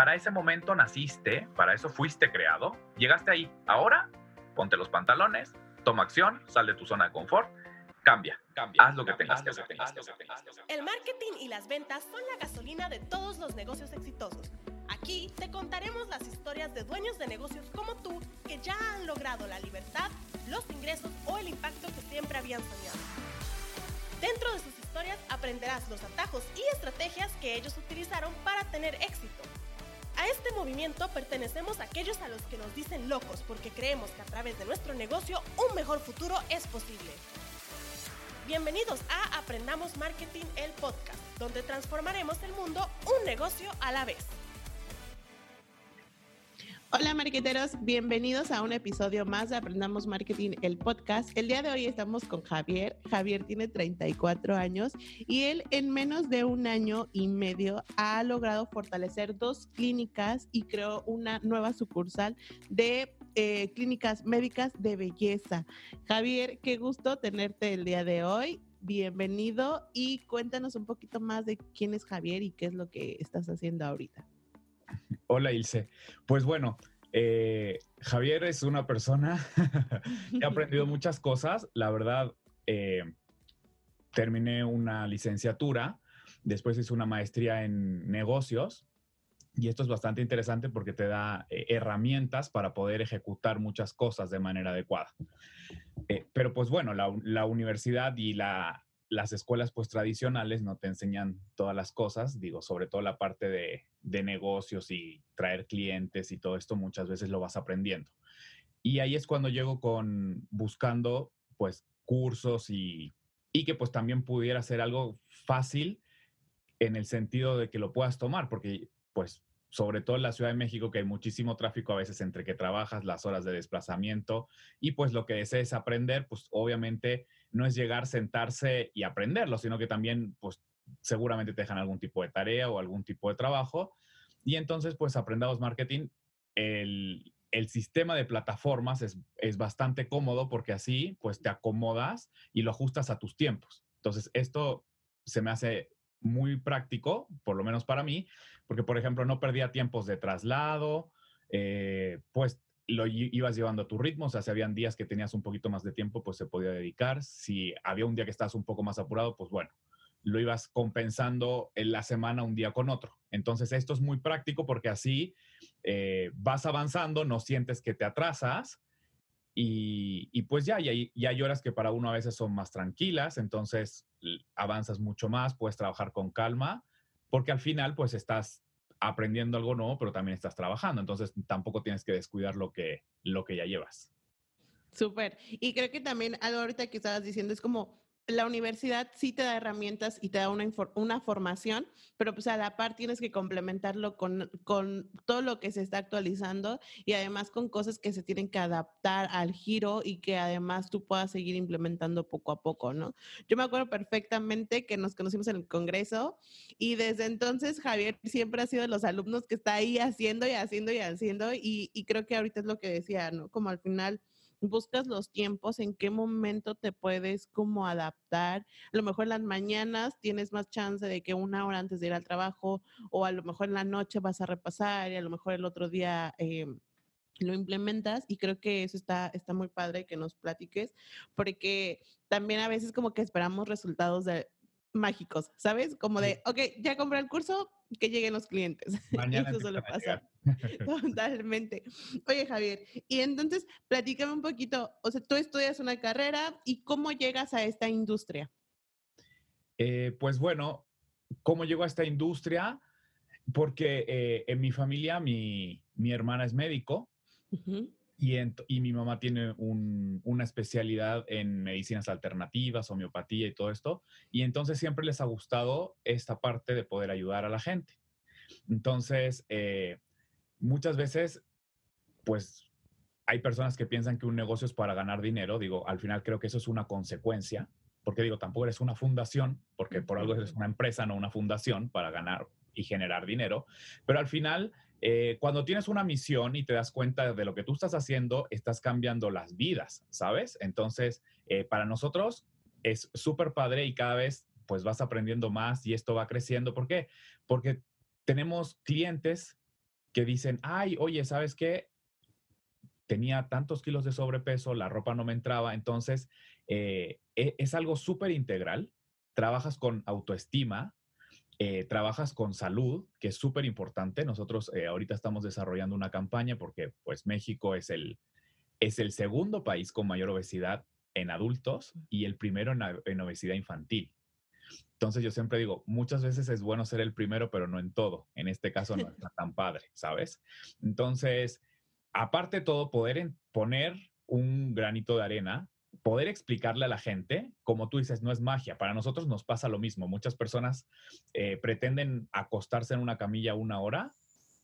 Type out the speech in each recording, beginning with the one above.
para ese momento naciste, para eso fuiste creado, llegaste ahí. Ahora, ponte los pantalones, toma acción, sal de tu zona de confort, cambia, cambia, haz lo que tengas que hacer. El marketing y las ventas son la gasolina de todos los negocios exitosos. Aquí te contaremos las historias de dueños de negocios como tú que ya han logrado la libertad, los ingresos o el impacto que siempre habían soñado. Dentro de sus historias aprenderás los atajos y estrategias que ellos utilizaron para tener éxito. A este movimiento pertenecemos a aquellos a los que nos dicen locos porque creemos que a través de nuestro negocio un mejor futuro es posible. Bienvenidos a Aprendamos Marketing, el podcast, donde transformaremos el mundo un negocio a la vez. Hola marqueteros, bienvenidos a un episodio más de Aprendamos Marketing, el podcast. El día de hoy estamos con Javier. Javier tiene 34 años y él en menos de un año y medio ha logrado fortalecer dos clínicas y creó una nueva sucursal de eh, clínicas médicas de belleza. Javier, qué gusto tenerte el día de hoy. Bienvenido y cuéntanos un poquito más de quién es Javier y qué es lo que estás haciendo ahorita. Hola Ilse. Pues bueno, eh, Javier es una persona que ha aprendido muchas cosas. La verdad, eh, terminé una licenciatura, después hice una maestría en negocios y esto es bastante interesante porque te da eh, herramientas para poder ejecutar muchas cosas de manera adecuada. pero pues bueno, la, universidad y la, las escuelas pues tradicionales no te enseñan todas las cosas, digo, sobre todo la parte de, negocios y traer clientes y todo esto muchas veces lo vas aprendiendo. Y ahí es cuando llego con buscando pues cursos y, y que pues también pudiera ser algo fácil en el sentido de que lo puedas tomar, porque pues sobre todo en la Ciudad de México, que hay muchísimo tráfico a veces entre que trabajas, las horas de desplazamiento y pues lo que desees aprender, pues obviamente no es llegar, sentarse y aprenderlo, sino que también pues seguramente te dejan algún tipo de tarea o algún tipo de trabajo. Y entonces pues aprendamos marketing, el, el sistema de plataformas es, es bastante cómodo porque así pues te acomodas y lo ajustas a tus tiempos. Entonces esto se me hace muy práctico, por lo menos para mí, porque por ejemplo no perdía tiempos de traslado, eh, pues lo ibas llevando a tu ritmo, o sea, si habían días que tenías un poquito más de tiempo, pues se podía dedicar, si había un día que estabas un poco más apurado, pues bueno, lo ibas compensando en la semana un día con otro. Entonces esto es muy práctico porque así eh, vas avanzando, no sientes que te atrasas y, pues ya, y hay, y hay horas que para uno a veces son más tranquilas, entonces avanzas mucho más, puedes trabajar con calma, porque al final pues estás aprendiendo algo nuevo, pero también estás trabajando, entonces tampoco tienes que descuidar lo que, lo que ya llevas. Súper. Y creo que también algo ahorita que estabas diciendo es como la universidad sí te da herramientas y te da una, una formación, pero pues a la par tienes que complementarlo con, con, todo lo que se está actualizando y además con cosas que se tienen que adaptar al giro y que además tú puedas seguir implementando poco a poco, ¿no? Yo me acuerdo perfectamente que nos conocimos en el Congreso y desde entonces Javier siempre ha sido de los alumnos que está ahí haciendo y haciendo y haciendo y, y creo que ahorita es lo que decía, ¿no? Como al final buscas los tiempos, en qué momento te puedes como adaptar. A lo mejor en las mañanas tienes más chance de que una hora antes de ir al trabajo o a lo mejor en la noche vas a repasar y a lo mejor el otro día... Eh, lo implementas y creo que eso está, está muy padre que nos platiques, porque también a veces como que esperamos resultados de, mágicos, ¿sabes? Como de, ok, ya compré el curso, que lleguen los clientes. Mañana Eso suele pasar. Totalmente. Oye, Javier, y entonces platícame un poquito, o sea, tú estudias una carrera y cómo llegas a esta industria. Eh, pues bueno, ¿cómo llego a esta industria? Porque eh, en mi familia mi, mi hermana es médico. Y, mi mamá tiene una especialidad en medicinas alternativas, homeopatía y todo esto. Y entonces siempre les ha gustado esta parte de poder ayudar a la gente. Entonces, eh, muchas veces, pues hay personas que piensan que un negocio es para ganar dinero. Digo, al final creo que eso es una consecuencia, porque digo, tampoco eres una fundación, porque por algo eres una empresa, no una fundación para ganar y generar dinero. Pero al final eh, cuando tienes una misión y te das cuenta de lo que tú estás haciendo, estás cambiando las vidas, ¿sabes? Entonces, eh, para nosotros es súper padre y cada vez pues vas aprendiendo más y esto va creciendo. ¿Por qué? Porque tenemos clientes que dicen, ay, oye, ¿sabes qué? Tenía tantos kilos de sobrepeso, la ropa no me entraba, entonces eh, e, es algo súper integral. Trabajas con autoestima, eh, trabajas con salud, que es súper importante. Nosotros eh, ahorita estamos desarrollando una campaña porque pues México es el, es el segundo país con mayor obesidad en adultos y el primero en, obesidad infantil. Entonces yo siempre digo, muchas veces es bueno ser el primero, pero no en todo. En este caso no está tan padre, ¿sabes? Entonces, aparte de todo, poder poner un granito de arena, poder explicarle a la gente, como tú dices, no es magia. Para nosotros nos pasa lo mismo. Muchas personas eh, pretenden acostarse en una camilla una hora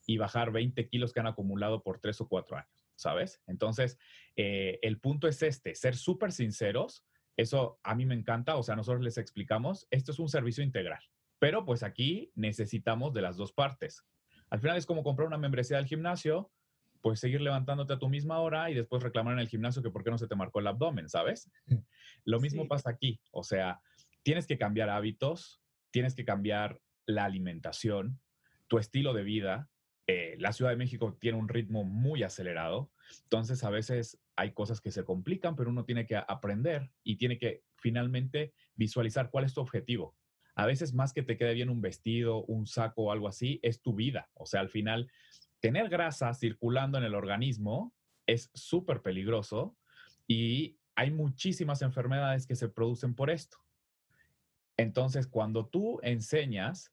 y bajar 20 kilos que han acumulado por tres o cuatro años. ¿sabes? Entonces, eh, el punto es este, ser súper sinceros, eso a mí me encanta, o sea, nosotros les explicamos, esto es un servicio integral, pero pues aquí necesitamos de las dos partes. Al final es como comprar una membresía del gimnasio, pues seguir levantándote a tu misma hora y después reclamar en el gimnasio que por qué no se te marcó el abdomen, ¿sabes? Lo mismo pasa aquí, o sea, tienes que cambiar hábitos, tienes que cambiar la alimentación, tu estilo de vida, eh, la Ciudad de México tiene un ritmo muy acelerado, entonces a veces hay cosas que se complican, pero uno tiene que aprender y tiene que finalmente visualizar cuál es tu objetivo. A veces más que te quede bien un vestido, un saco o algo así, es tu vida. O sea, al final, tener grasa circulando en el organismo es súper peligroso y hay muchísimas enfermedades que se producen por esto. Entonces, cuando tú enseñas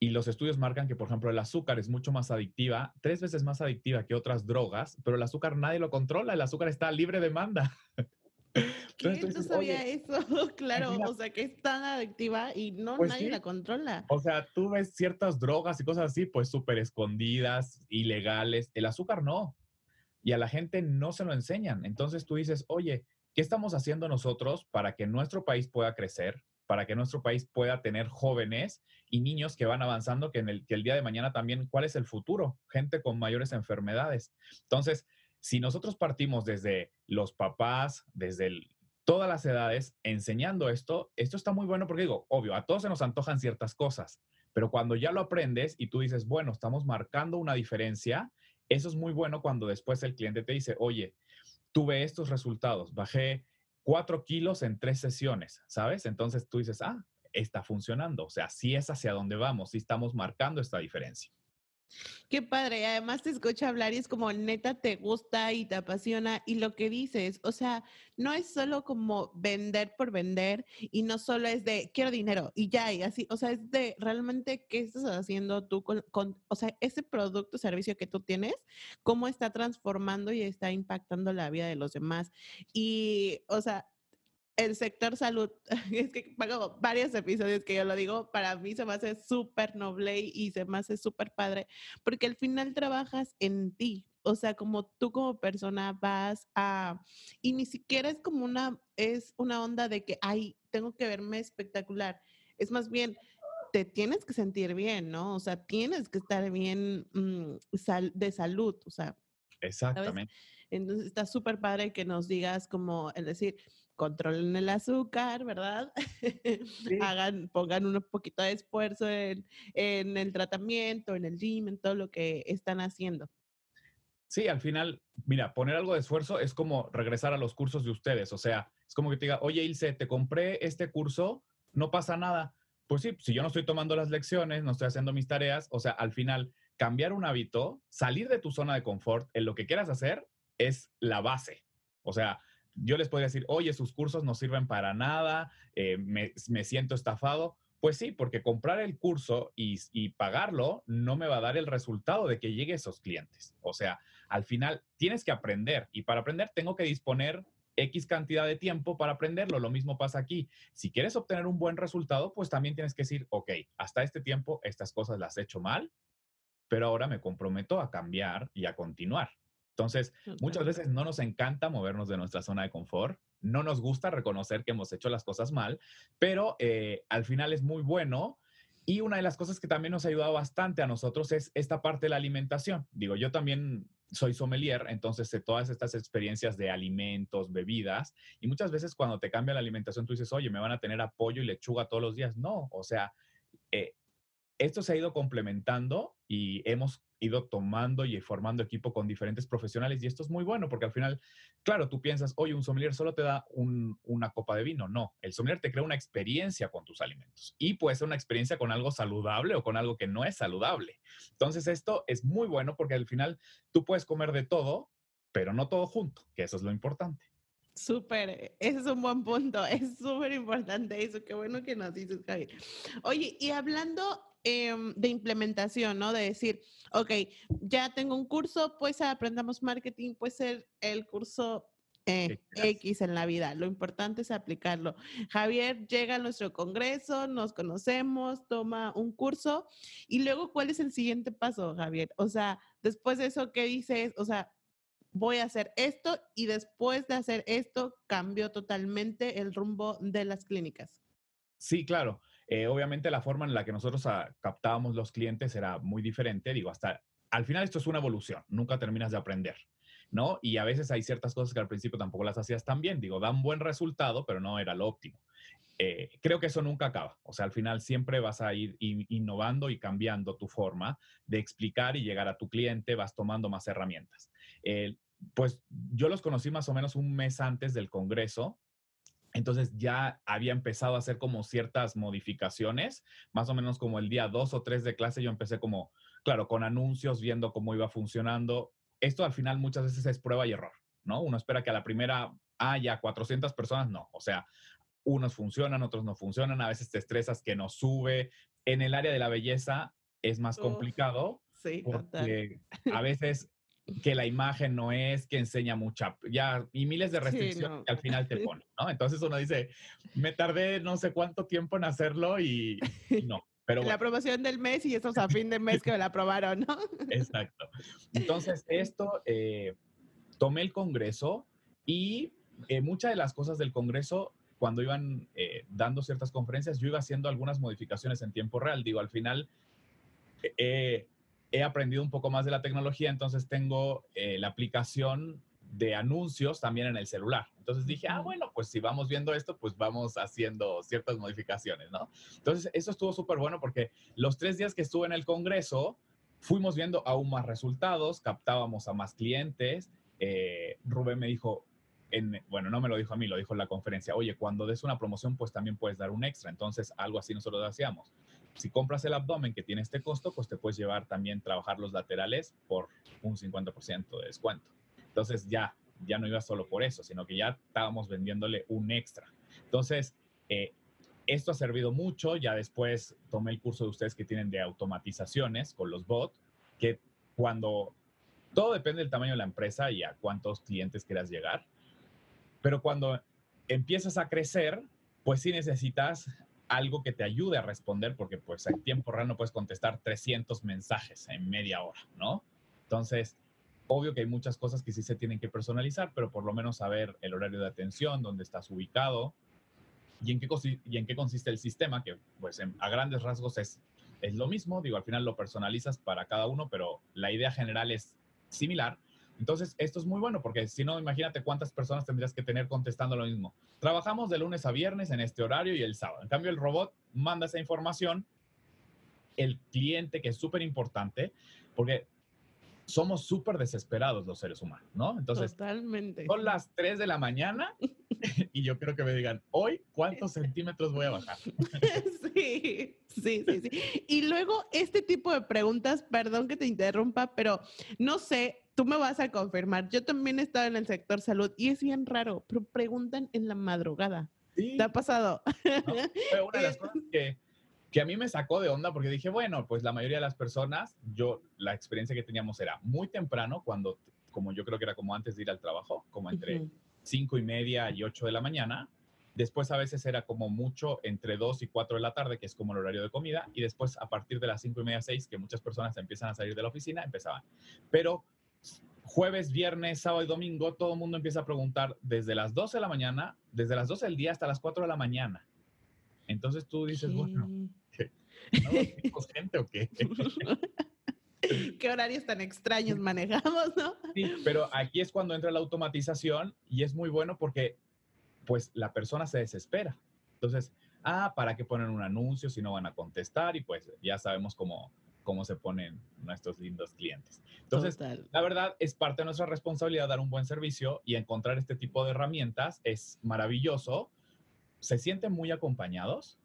y los estudios marcan que, por ejemplo, el azúcar es mucho más adictiva, tres veces más adictiva que otras drogas, pero el azúcar nadie lo controla, el azúcar está libre demanda. ¿Qué? no sabía eso, claro, o sea, que es tan adictiva y no pues nadie la controla. O sea, tú ves ciertas drogas y cosas así, pues súper escondidas, ilegales, el azúcar no. Y a la gente no se lo enseñan. Entonces tú dices, oye, ¿qué estamos haciendo nosotros para que nuestro país pueda crecer? para que nuestro país pueda tener jóvenes y niños que van avanzando, que, en el, que el día de mañana también, ¿cuál es el futuro? Gente con mayores enfermedades. Entonces, si nosotros partimos desde los papás, desde todas las edades, enseñando esto, esto está muy bueno porque digo, obvio, a todos se nos antojan ciertas cosas, pero cuando ya lo aprendes y tú dices, bueno, estamos marcando una diferencia, eso es muy bueno cuando después el cliente te dice, oye, tuve estos resultados, bajé cuatro kilos en tres sesiones, ¿sabes? Entonces tú dices, ah, está funcionando. O sea, sí es hacia dónde vamos, sí estamos marcando esta diferencia. Qué padre, además te escucha hablar y es como neta te gusta y te apasiona y lo que dices, o sea, no es solo como vender por vender y no solo es de quiero dinero y ya y así, o sea, es de realmente qué estás haciendo tú con, o sea, ese producto servicio que tú tienes, cómo está transformando y está impactando la vida de los demás. Y, o sea, el sector salud, es que pago varios episodios que yo lo digo, para mí se me hace súper noble y se me hace súper padre, porque al final trabajas en ti, o sea, como tú como persona vas a, y ni siquiera es como una, es una onda de que, ay, tengo que verme espectacular, es más bien, te tienes que sentir bien, ¿no? O sea, tienes que estar bien mm, de salud, o sea. Exactamente. Entonces está súper padre que nos digas como, es decir, controlen el azúcar, ¿verdad? Hagan, pongan un poquito de esfuerzo en, el tratamiento, en el gym, en todo lo que están haciendo. Sí, al final, mira, poner algo de esfuerzo es como regresar a los cursos de ustedes. O sea, es como que te diga, oye, Ilse, te compré este curso, no pasa nada. Pues sí, si yo no estoy tomando las lecciones, no estoy haciendo mis tareas, o sea, al final, cambiar un hábito, salir de tu zona de confort en lo que quieras hacer, es la base. O sea, yo les podría decir, oye, sus cursos no sirven para nada, eh, me, siento estafado. Pues sí, porque comprar el curso y, y, pagarlo no me va a dar el resultado de que llegue a esos clientes. O sea, al final tienes que aprender y para aprender tengo que disponer X cantidad de tiempo para aprenderlo. Lo mismo pasa aquí. Si quieres obtener un buen resultado, pues también tienes que decir, ok, hasta este tiempo estas cosas las he hecho mal, pero ahora me comprometo a cambiar y a continuar. Entonces, muchas veces no nos encanta movernos de nuestra zona de confort, no nos gusta reconocer que hemos hecho las cosas mal, pero eh, al final es muy bueno. Y una de las cosas que también nos ha ayudado bastante a nosotros es esta parte de la alimentación. Digo, yo también soy sommelier, entonces sé todas estas experiencias de alimentos, bebidas, y muchas veces cuando te cambia la alimentación tú dices, oye, me van a tener apoyo y lechuga todos los días. No, o sea, eh, esto se ha ido complementando y hemos ido tomando y formando equipo con diferentes profesionales y esto es muy bueno porque al final, claro, tú piensas, oye, un sommelier solo te da una copa de vino. No, el sommelier te crea una experiencia con tus alimentos y puede ser una experiencia con algo saludable o con algo que no es saludable. Entonces esto es muy bueno porque al final tú puedes comer de todo, pero no todo junto, que eso es lo importante. Súper, ese es un buen punto, es súper importante eso, qué bueno que nos dices, Javi. Oye, y hablando em, de implementación, ¿no? De decir, ok, ya tengo un curso, pues aprendamos marketing, puede ser el curso eh, X en la vida. Lo importante es aplicarlo. Javier llega a nuestro congreso, nos conocemos, toma un curso y luego, ¿cuál es el siguiente paso, Javier? O sea, después de eso, ¿qué dices? O sea, voy a hacer esto y después de hacer esto cambió totalmente el rumbo de las clínicas. Sí, claro. Eh, obviamente la forma en la que nosotros ah, captábamos los clientes era muy diferente. Digo, hasta al final esto es una evolución, nunca terminas de aprender, ¿no? Y a veces hay ciertas cosas que al principio tampoco las hacías tan bien. Digo, dan buen resultado, pero no era lo óptimo. Eh, creo que eso nunca acaba. O sea, al final siempre vas a ir innovando y cambiando tu forma de explicar y llegar a tu cliente, vas tomando más herramientas pues yo los conocí más o menos un mes antes del Congreso. Entonces ya había empezado a hacer como ciertas modificaciones, más o menos como el día dos o tres de clase yo empecé como, claro, con anuncios, viendo cómo iba funcionando. Esto al final muchas veces es prueba y error, ¿no? Uno espera que a la primera haya 400 personas, no. O sea, unos funcionan, otros no funcionan, a veces te estresas que no sube. En el área de la belleza es más complicado. Sí, porque a veces que la imagen no es, que enseña mucha, ya, y miles de restricciones que al final te ponen, ¿no? Entonces uno dice, me tardé no sé cuánto tiempo en hacerlo y, no. Pero La aprobación del mes y estos a fin de mes que me la aprobaron, ¿no? Exacto. Entonces, esto, eh, tomé el Congreso y eh, muchas de las cosas del Congreso, cuando iban eh, dando ciertas conferencias, yo iba haciendo algunas modificaciones en tiempo real. Digo, al final, eh, he aprendido un poco más de la tecnología, entonces tengo eh, la aplicación de anuncios también en el celular. Entonces dije, ah, bueno, pues si vamos viendo esto, pues vamos haciendo ciertas modificaciones, ¿no? Entonces eso estuvo súper bueno porque los tres días que estuve en el Congreso, fuimos viendo aún más resultados, captábamos a más clientes. Eh, Rubén me dijo, en, bueno, no me lo dijo a mí, lo dijo en la conferencia, oye, cuando des una promoción, pues también puedes dar un extra. Entonces, algo así nosotros hacíamos si compras el abdomen que tiene este costo, pues te puedes llevar también trabajar los laterales por un 50% de descuento. Entonces ya, ya no iba solo por eso, sino que ya estábamos vendiéndole un extra. Entonces, eh, esto ha servido mucho. Ya después tomé el curso de ustedes que tienen de automatizaciones con los bots, que cuando todo depende del tamaño de la empresa y a cuántos clientes quieras llegar, pero cuando empiezas a crecer, pues sí necesitas algo que te ayude a responder, porque pues en tiempo real no puedes contestar 300 mensajes en media hora, ¿no? Entonces, obvio que hay muchas cosas que sí se tienen que personalizar, pero por lo menos saber el horario de atención, dónde estás ubicado y en qué, y en qué consiste el sistema, que pues a grandes rasgos es, es lo mismo, digo, al final lo personalizas para cada uno, pero la idea general es similar entonces, esto es muy bueno porque si no, imagínate cuántas personas tendrías que tener contestando lo mismo. Trabajamos de lunes a viernes en este horario y el sábado. En cambio, el robot manda esa información, el cliente, que es súper importante, porque somos súper desesperados los seres humanos, ¿no? Entonces, Totalmente. son las 3 de la mañana y yo creo que me digan, hoy, ¿cuántos centímetros voy a bajar? Sí, sí, sí, sí. Y luego, este tipo de preguntas, perdón que te interrumpa, pero no sé, tú me vas a confirmar. Yo también he estado en el sector salud y es bien raro, pero preguntan en la madrugada. ¿Te ha pasado? fue una de las cosas que, que, a mí me sacó de onda porque dije, bueno, pues la mayoría de las personas, yo, la experiencia que teníamos era muy temprano, cuando, como yo creo que era como antes de ir al trabajo, como entre cinco y media y ocho de la mañana. Después a veces era como mucho entre 2 y 4 de la tarde, que es como el horario de comida, y después a partir de las 5 y media, 6, que muchas personas empiezan a salir de la oficina, empezaban. Pero jueves, viernes, sábado y domingo, todo el mundo empieza a preguntar desde las 12 de la mañana, desde las 12 del día hasta las 4 de la mañana. Entonces tú dices, bueno, ¿qué? ¿No gente o qué? ¿Qué horarios tan extraños manejamos, no? Sí, pero aquí es cuando entra la automatización y es muy bueno porque pues la persona se desespera. Entonces, ah, ¿para qué poner un anuncio si no van a contestar? Y pues ya sabemos cómo cómo se ponen nuestros lindos clientes. Entonces, la verdad es parte de nuestra responsabilidad dar un buen servicio y encontrar este tipo de herramientas es maravilloso. Se sienten muy acompañados.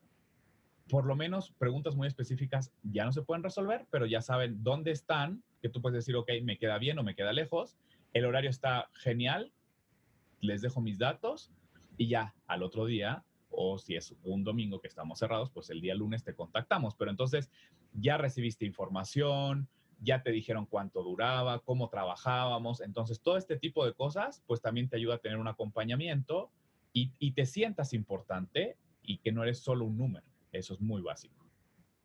Por lo menos preguntas muy específicas ya no se pueden resolver, pero ya saben dónde están, que tú puedes decir, ok, me queda bien o me queda lejos. El horario está genial, les dejo mis datos y ya al otro día o si es un domingo que estamos cerrados, pues el día lunes te contactamos. Pero entonces ya recibiste información, ya te dijeron cuánto duraba, cómo trabajábamos. Entonces todo este tipo de cosas, pues también te ayuda a tener un acompañamiento y, y te sientas importante y que no eres solo un número. Eso es muy básico.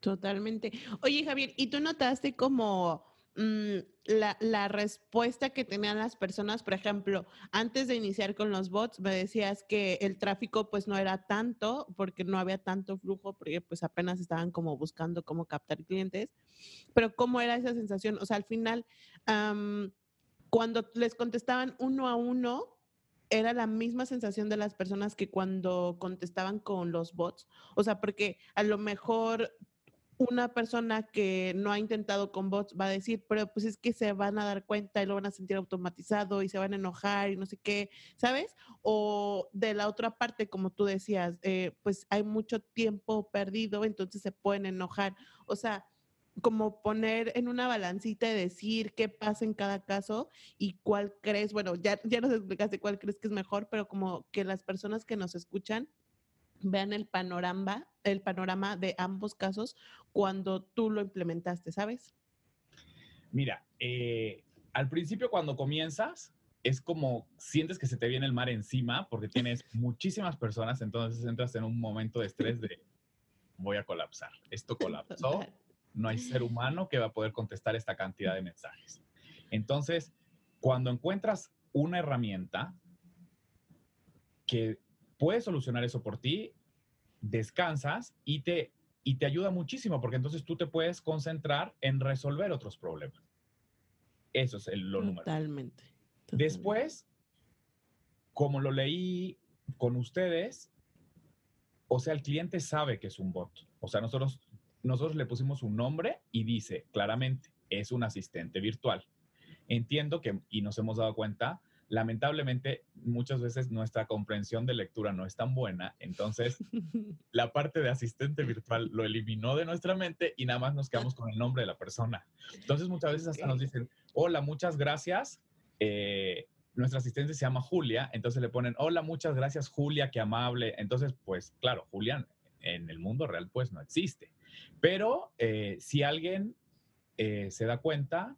Totalmente. Oye, Javier, ¿y tú notaste como Mm, la, respuesta que tenían las personas, por ejemplo, antes de iniciar con los bots, me decías que el tráfico pues no era tanto, porque no había tanto flujo, porque pues apenas estaban como buscando cómo captar clientes, pero ¿cómo era esa sensación? O sea, al final, cuando les contestaban uno a uno, era la misma sensación de las personas que cuando contestaban con los bots. O sea, porque a lo mejor una persona que no ha intentado con bots va a decir, pero pues es que se van a dar cuenta y lo van a sentir automatizado y se van a enojar y no sé qué, ¿sabes? O de la otra parte, como tú decías, eh, pues hay mucho tiempo perdido, entonces se pueden enojar. O sea, como poner en una balancita y decir qué pasa en cada caso y cuál crees, bueno, ya, ya nos explicaste cuál crees que es mejor, pero como que las personas que nos escuchan vean el panorama, el panorama de ambos casos cuando tú lo implementaste, ¿sabes? Mira, eh, al principio cuando comienzas, es como sientes que se te viene el mar encima porque tienes muchísimas personas, entonces entras en un momento de estrés de voy a colapsar. Esto colapsó, no hay ser humano que va a poder contestar esta cantidad de mensajes. Entonces, cuando encuentras una herramienta que puede solucionar eso por ti, descansas y te, y te ayuda muchísimo porque entonces tú te puedes concentrar en resolver otros problemas. Eso es el, lo número. Totalmente. Después, como lo leí con ustedes, o sea, el cliente sabe que es un bot. O sea, nosotros, nosotros le pusimos un nombre y dice claramente, es un asistente virtual. Entiendo que, y nos hemos dado cuenta, lamentablemente muchas veces nuestra comprensión de lectura no es tan buena, entonces la parte de asistente virtual lo eliminó de nuestra mente y nada más nos quedamos con el nombre de la persona. Entonces muchas veces hasta nos dicen, hola, muchas gracias. Eh, nuestra asistente se llama Julia, entonces le ponen, hola, muchas gracias Julia, qué amable. Entonces, pues claro, Julia en el mundo real pues no existe. Pero eh, si alguien eh, se da cuenta,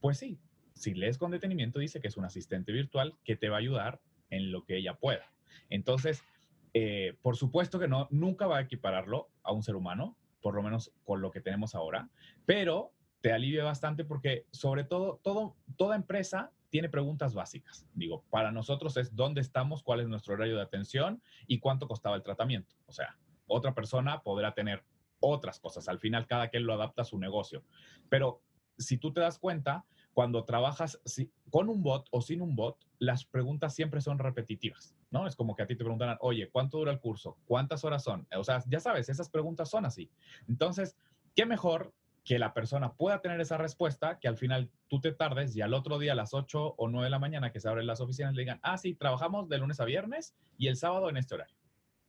pues sí, si lees con detenimiento, dice que es un asistente virtual que te va a ayudar en lo que ella pueda. Entonces, eh, por supuesto que no, nunca va a equipararlo a un ser humano, por lo menos con lo que tenemos ahora, pero te alivia bastante porque sobre todo, todo toda empresa tiene preguntas básicas. Digo, para nosotros es dónde estamos, cuál es nuestro horario de atención y cuánto costaba el tratamiento. O sea, otra persona podrá tener otras cosas. Al final, cada quien lo adapta a su negocio. Pero si tú te das cuenta, cuando trabajas con un bot o sin un bot, las preguntas siempre son repetitivas, ¿no? Es como que a ti te preguntan, oye, ¿cuánto dura el curso? ¿Cuántas horas son? O sea, ya sabes, esas preguntas son así. Entonces, ¿qué mejor que la persona pueda tener esa respuesta, que al final tú te tardes y al otro día a las 8 o 9 de la mañana que se abren las oficinas le digan, ah, sí, trabajamos de lunes a viernes y el sábado en este horario.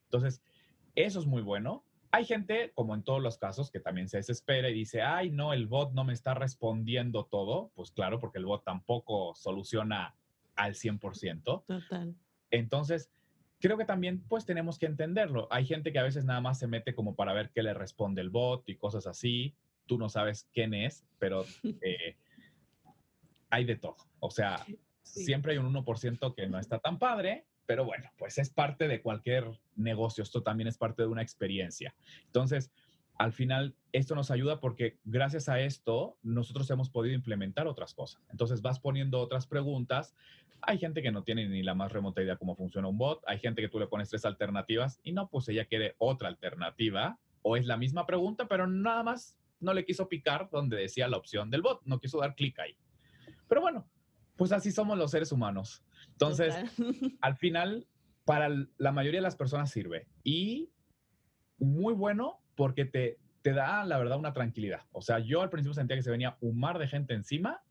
Entonces, eso es muy bueno hay gente, como en todos los casos, que también se desespera y dice, ay, no, el bot no me está respondiendo todo. Pues claro, porque el bot tampoco soluciona al 100%. Total. Entonces, creo que también pues tenemos que entenderlo. Hay gente que a veces nada más se mete como para ver qué le responde el bot y cosas así. Tú no sabes quién es, pero eh, hay de todo. O sea, siempre hay un 1% que no está tan padre pero bueno, pues es parte de cualquier negocio, esto también es parte de una experiencia. Entonces, al final, esto nos ayuda porque gracias a esto nosotros hemos podido implementar otras cosas. Entonces, vas poniendo otras preguntas. Hay gente que no tiene ni la más remota idea cómo funciona un bot. Hay gente que tú le pones tres alternativas y no, pues ella quiere otra alternativa o es la misma pregunta, pero nada más no le quiso picar donde decía la opción del bot, no quiso dar clic ahí. Pero bueno, pues así somos los seres humanos. Entonces, al final, para la mayoría de las personas sirve. Y muy bueno porque te, te da, la verdad, una tranquilidad. O sea, yo al principio sentía que se venía un mar de gente encima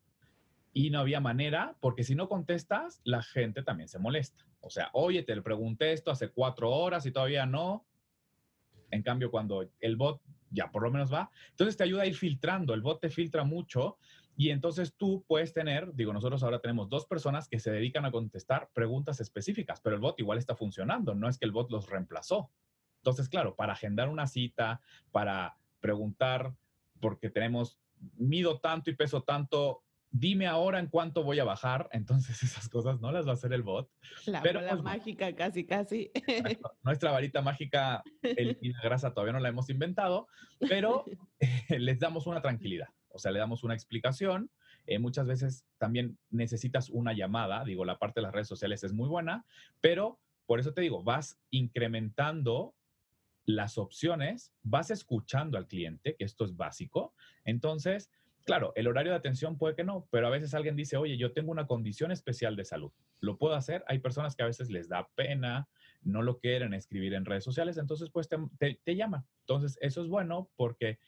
y no había manera, porque si no contestas, la gente también se molesta. O sea, oye, te le pregunté esto hace cuatro horas y todavía no. En cambio, cuando el bot ya por lo menos va, entonces te ayuda a ir filtrando. El bot te filtra mucho y entonces tú puedes tener, digo, nosotros ahora tenemos dos personas que se dedican a contestar preguntas específicas, pero el bot igual está funcionando, no es que el bot los reemplazó. Entonces, claro, para agendar una cita, para preguntar, porque tenemos, mido tanto y peso tanto, dime ahora en cuánto voy a bajar. Entonces esas cosas no las va a hacer el bot. La pero, pues, mágica, casi, casi. Nuestra varita mágica elimina grasa todavía no la hemos inventado, pero les damos una tranquilidad. O sea, le damos una explicación. Eh, muchas veces también necesitas una llamada. Digo, la parte de las redes sociales es muy buena, pero por eso te digo, vas incrementando las opciones, vas escuchando al cliente, que esto es básico. Entonces, Claro, el horario de atención puede que no, pero a veces alguien dice, oye, yo tengo una condición especial de salud. ¿Lo puedo hacer? Hay personas que a veces les da pena, no lo quieren escribir en redes sociales, entonces pues te, te, llaman. Entonces, eso es bueno porque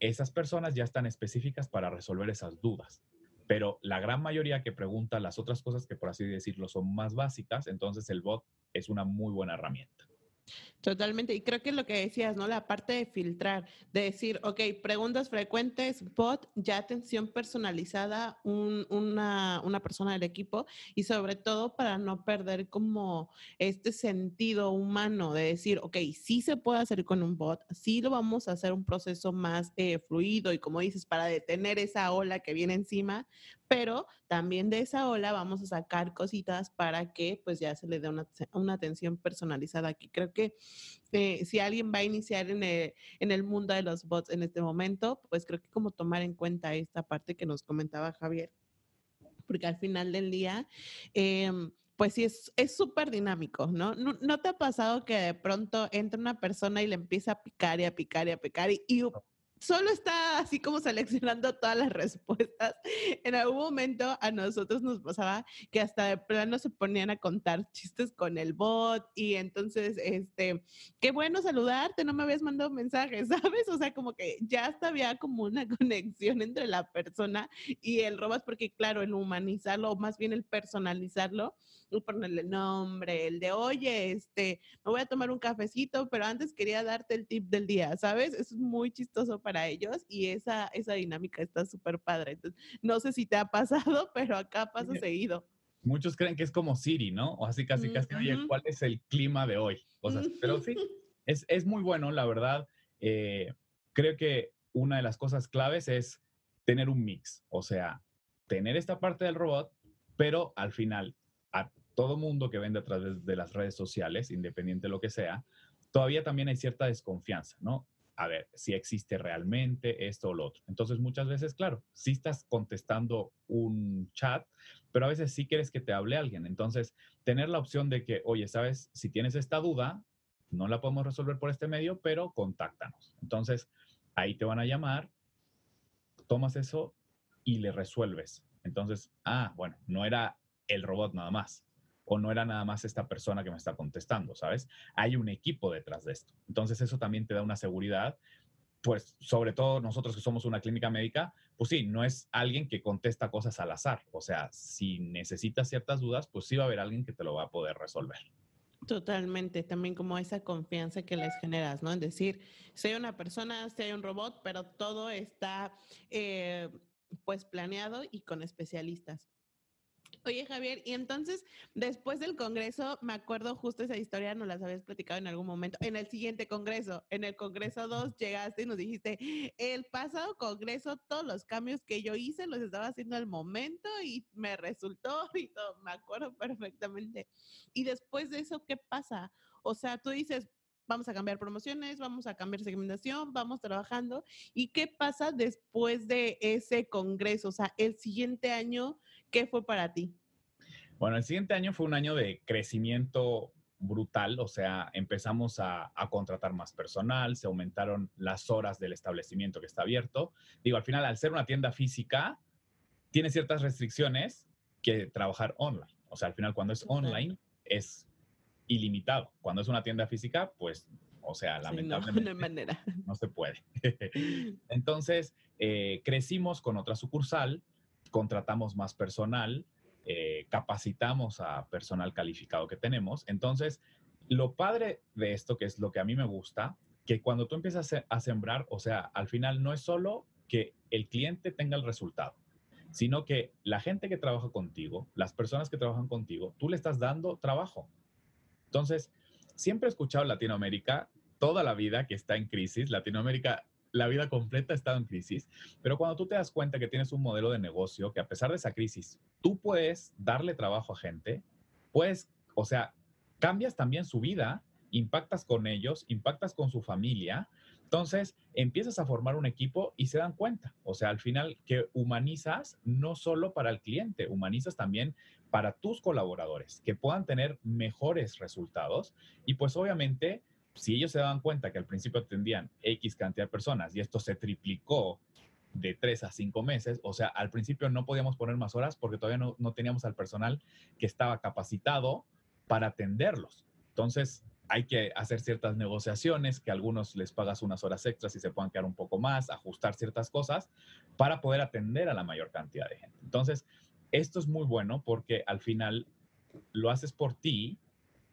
esas personas ya están específicas para resolver esas dudas. Pero la gran mayoría que pregunta las otras cosas que por así decirlo son más básicas, entonces el bot es una muy buena herramienta. Totalmente. Y creo que lo que decías, ¿no? La parte de filtrar, de decir, ok, preguntas frecuentes, bot, ya atención personalizada, una, una, persona del equipo y sobre todo para no perder como este sentido humano de decir, ok, sí se puede hacer con un bot, sí lo vamos a hacer un proceso más eh, fluido y como dices, para detener esa ola que viene encima, pero también de esa ola vamos a sacar cositas para que pues ya se le dé una, una atención personalizada aquí. Creo que eh, si alguien va a iniciar en el, en el mundo de los bots en este momento, pues creo que como tomar en cuenta esta parte que nos comentaba Javier, porque al final del día... Em, pues sí, es súper dinámico, ¿no? ¿no? ¿no? te ha pasado que de pronto entra una persona y le empieza a picar y a picar y a picar y, y solo está así como seleccionando todas las respuestas. En algún momento a nosotros nos pasaba que hasta de plano se ponían a contar chistes con el bot y entonces, este, qué bueno saludarte, no me habías mandado mensajes, ¿sabes? O sea, como que ya hasta había como una conexión entre la persona y el robot, porque claro, el humanizarlo, o más bien el personalizarlo, y ponerle nombre, el de, oye, este, me voy a tomar un cafecito, pero antes quería darte el tip del día, ¿sabes? es muy chistoso para ellos y esa, esa dinámica está súper padre. Entonces, no sé si te ha pasado, pero acá pasa seguido. Muchos creen que es como Siri, ¿no? O así casi casi, oye, ¿cuál es el clima de hoy? Cosas, pero sí, es, es, muy bueno, la verdad. Eh, creo que una de las cosas claves es tener un mix, o sea, tener esta parte del robot, pero al final todo mundo que vende a través de las redes sociales, independiente de lo que sea, todavía también hay cierta desconfianza, ¿no? A ver, si existe realmente esto o lo otro. Entonces, muchas veces, claro, sí estás contestando un chat, pero a veces sí quieres que te hable alguien. Entonces, tener la opción de que, oye, sabes, si tienes esta duda, no la podemos resolver por este medio, pero contáctanos. Entonces, ahí te van a llamar, tomas eso y le resuelves. Entonces, ah, bueno, no era el robot nada más. O no era nada más esta persona que me está contestando, ¿sabes? Hay un equipo detrás de esto. Entonces eso también te da una seguridad, pues sobre todo nosotros que somos una clínica médica, pues sí, no es alguien que contesta cosas al azar. O sea, si necesitas ciertas dudas, pues sí va a haber alguien que te lo va a poder resolver. Totalmente, también como esa confianza que les generas, ¿no? En decir, soy una persona, soy un robot, pero todo está eh, pues planeado y con especialistas. Oye, Javier, y entonces, después del Congreso, me acuerdo justo esa historia, nos las habías platicado en algún momento, en el siguiente Congreso, en el Congreso 2, llegaste y nos dijiste, el pasado Congreso, todos los cambios que yo hice los estaba haciendo al momento y me resultó y todo, me acuerdo perfectamente. Y después de eso, ¿qué pasa? O sea, tú dices, vamos a cambiar promociones, vamos a cambiar segmentación, vamos trabajando. ¿Y qué pasa después de ese congreso? O sea, el siguiente año, ¿qué fue para ti? Bueno, el siguiente año fue un año de crecimiento brutal, o sea, empezamos a, contratar más personal, se aumentaron las horas del establecimiento que está abierto. Digo, al final, al ser una tienda física, tiene ciertas restricciones que trabajar online. O sea, al final, cuando es online, es ilimitado. Cuando es una tienda física, pues O sea, Sí, lamentablemente no, no hay manera. no se puede. Entonces, eh, crecimos con otra sucursal, contratamos más personal, eh, capacitamos a personal calificado que tenemos. Entonces, lo padre de esto, que es lo que a mí me gusta, que cuando tú empiezas a sembrar, o sea, al final no es solo que el cliente tenga el resultado, sino que la gente que trabaja contigo, las personas que trabajan contigo, tú le estás dando trabajo. Entonces, siempre he escuchado Latinoamérica toda la vida que está en crisis. Latinoamérica, la vida completa ha estado en crisis. Pero cuando tú te das cuenta que tienes un modelo de negocio que a pesar de esa crisis, tú puedes darle trabajo a gente, puedes, o sea, cambias también su vida, impactas con ellos, impactas con su familia. Entonces, empiezas a formar un equipo y se dan cuenta. O sea, al final que humanizas no solo para el cliente, humanizas también para tus colaboradores, que puedan tener mejores resultados. Y pues obviamente, si ellos se daban cuenta que al principio atendían X cantidad de personas y esto se triplicó de tres a cinco meses, o sea, al principio no podíamos poner más horas porque todavía no, no teníamos al personal que estaba capacitado para atenderlos. Entonces, hay que hacer ciertas negociaciones, que a algunos les pagas unas horas extras y se puedan quedar un poco más, ajustar ciertas cosas para poder atender a la mayor cantidad de gente. Entonces, esto es muy bueno porque al final lo haces por ti,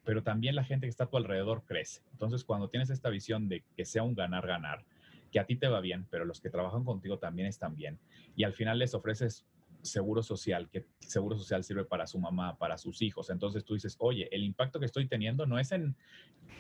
pero también la gente que está a tu alrededor crece. Entonces, cuando tienes esta visión de que sea un ganar-ganar, que a ti te va bien, pero los que trabajan contigo también están bien, y al final les ofreces seguro social, que seguro social sirve para su mamá, para sus hijos. Entonces tú dices, oye, el impacto que estoy teniendo no es en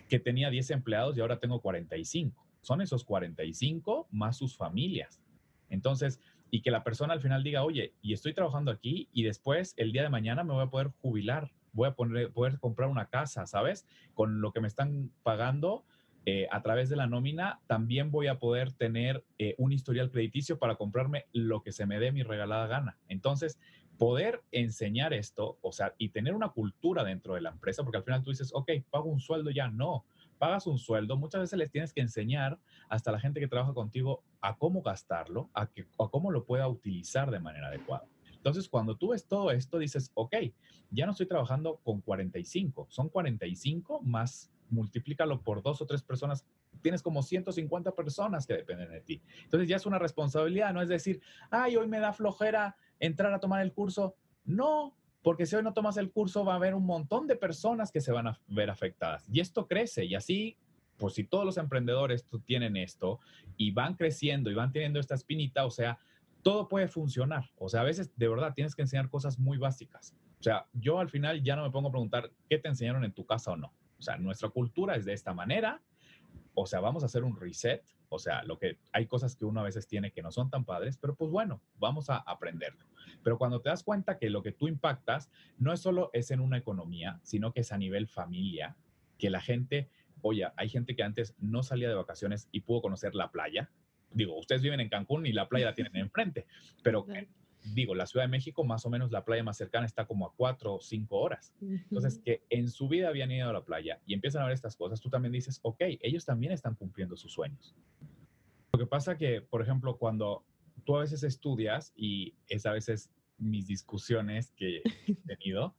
que tenía 10 empleados y ahora tengo 45. Son esos 45 más sus familias. Entonces, y que la persona al final diga, oye, y estoy trabajando aquí y después el día de mañana me voy a poder jubilar, voy a poner, poder comprar una casa, ¿sabes? Con lo que me están pagando eh, a través de la nómina, también voy a poder tener eh, un historial crediticio para comprarme lo que se me dé mi regalada gana. Entonces, poder enseñar esto, o sea, y tener una cultura dentro de la empresa, porque al final tú dices, ok, pago un sueldo ya, no, pagas un sueldo, muchas veces les tienes que enseñar hasta la gente que trabaja contigo a cómo gastarlo, a, que, a cómo lo pueda utilizar de manera adecuada. Entonces, cuando tú ves todo esto, dices, ok, ya no estoy trabajando con 45, son 45 más multiplícalo por dos o tres personas, tienes como 150 personas que dependen de ti. Entonces ya es una responsabilidad, no es decir, ay, hoy me da flojera entrar a tomar el curso. No, porque si hoy no tomas el curso va a haber un montón de personas que se van a ver afectadas. Y esto crece y así, pues si todos los emprendedores tienen esto y van creciendo y van teniendo esta espinita, o sea, todo puede funcionar. O sea, a veces de verdad tienes que enseñar cosas muy básicas. O sea, yo al final ya no me pongo a preguntar qué te enseñaron en tu casa o no. O sea, nuestra cultura es de esta manera. O sea, vamos a hacer un reset. O sea, lo que hay cosas que uno a veces tiene que no son tan padres, pero pues bueno, vamos a aprenderlo. Pero cuando te das cuenta que lo que tú impactas no es solo es en una economía, sino que es a nivel familia, que la gente, oye, hay gente que antes no salía de vacaciones y pudo conocer la playa. Digo, ustedes viven en Cancún y la playa la tienen enfrente, pero digo, la Ciudad de México, más o menos la playa más cercana está como a cuatro o cinco horas. Entonces, que en su vida habían ido a la playa y empiezan a ver estas cosas, tú también dices, ok, ellos también están cumpliendo sus sueños. Lo que pasa que, por ejemplo, cuando tú a veces estudias, y es a veces mis discusiones que he tenido,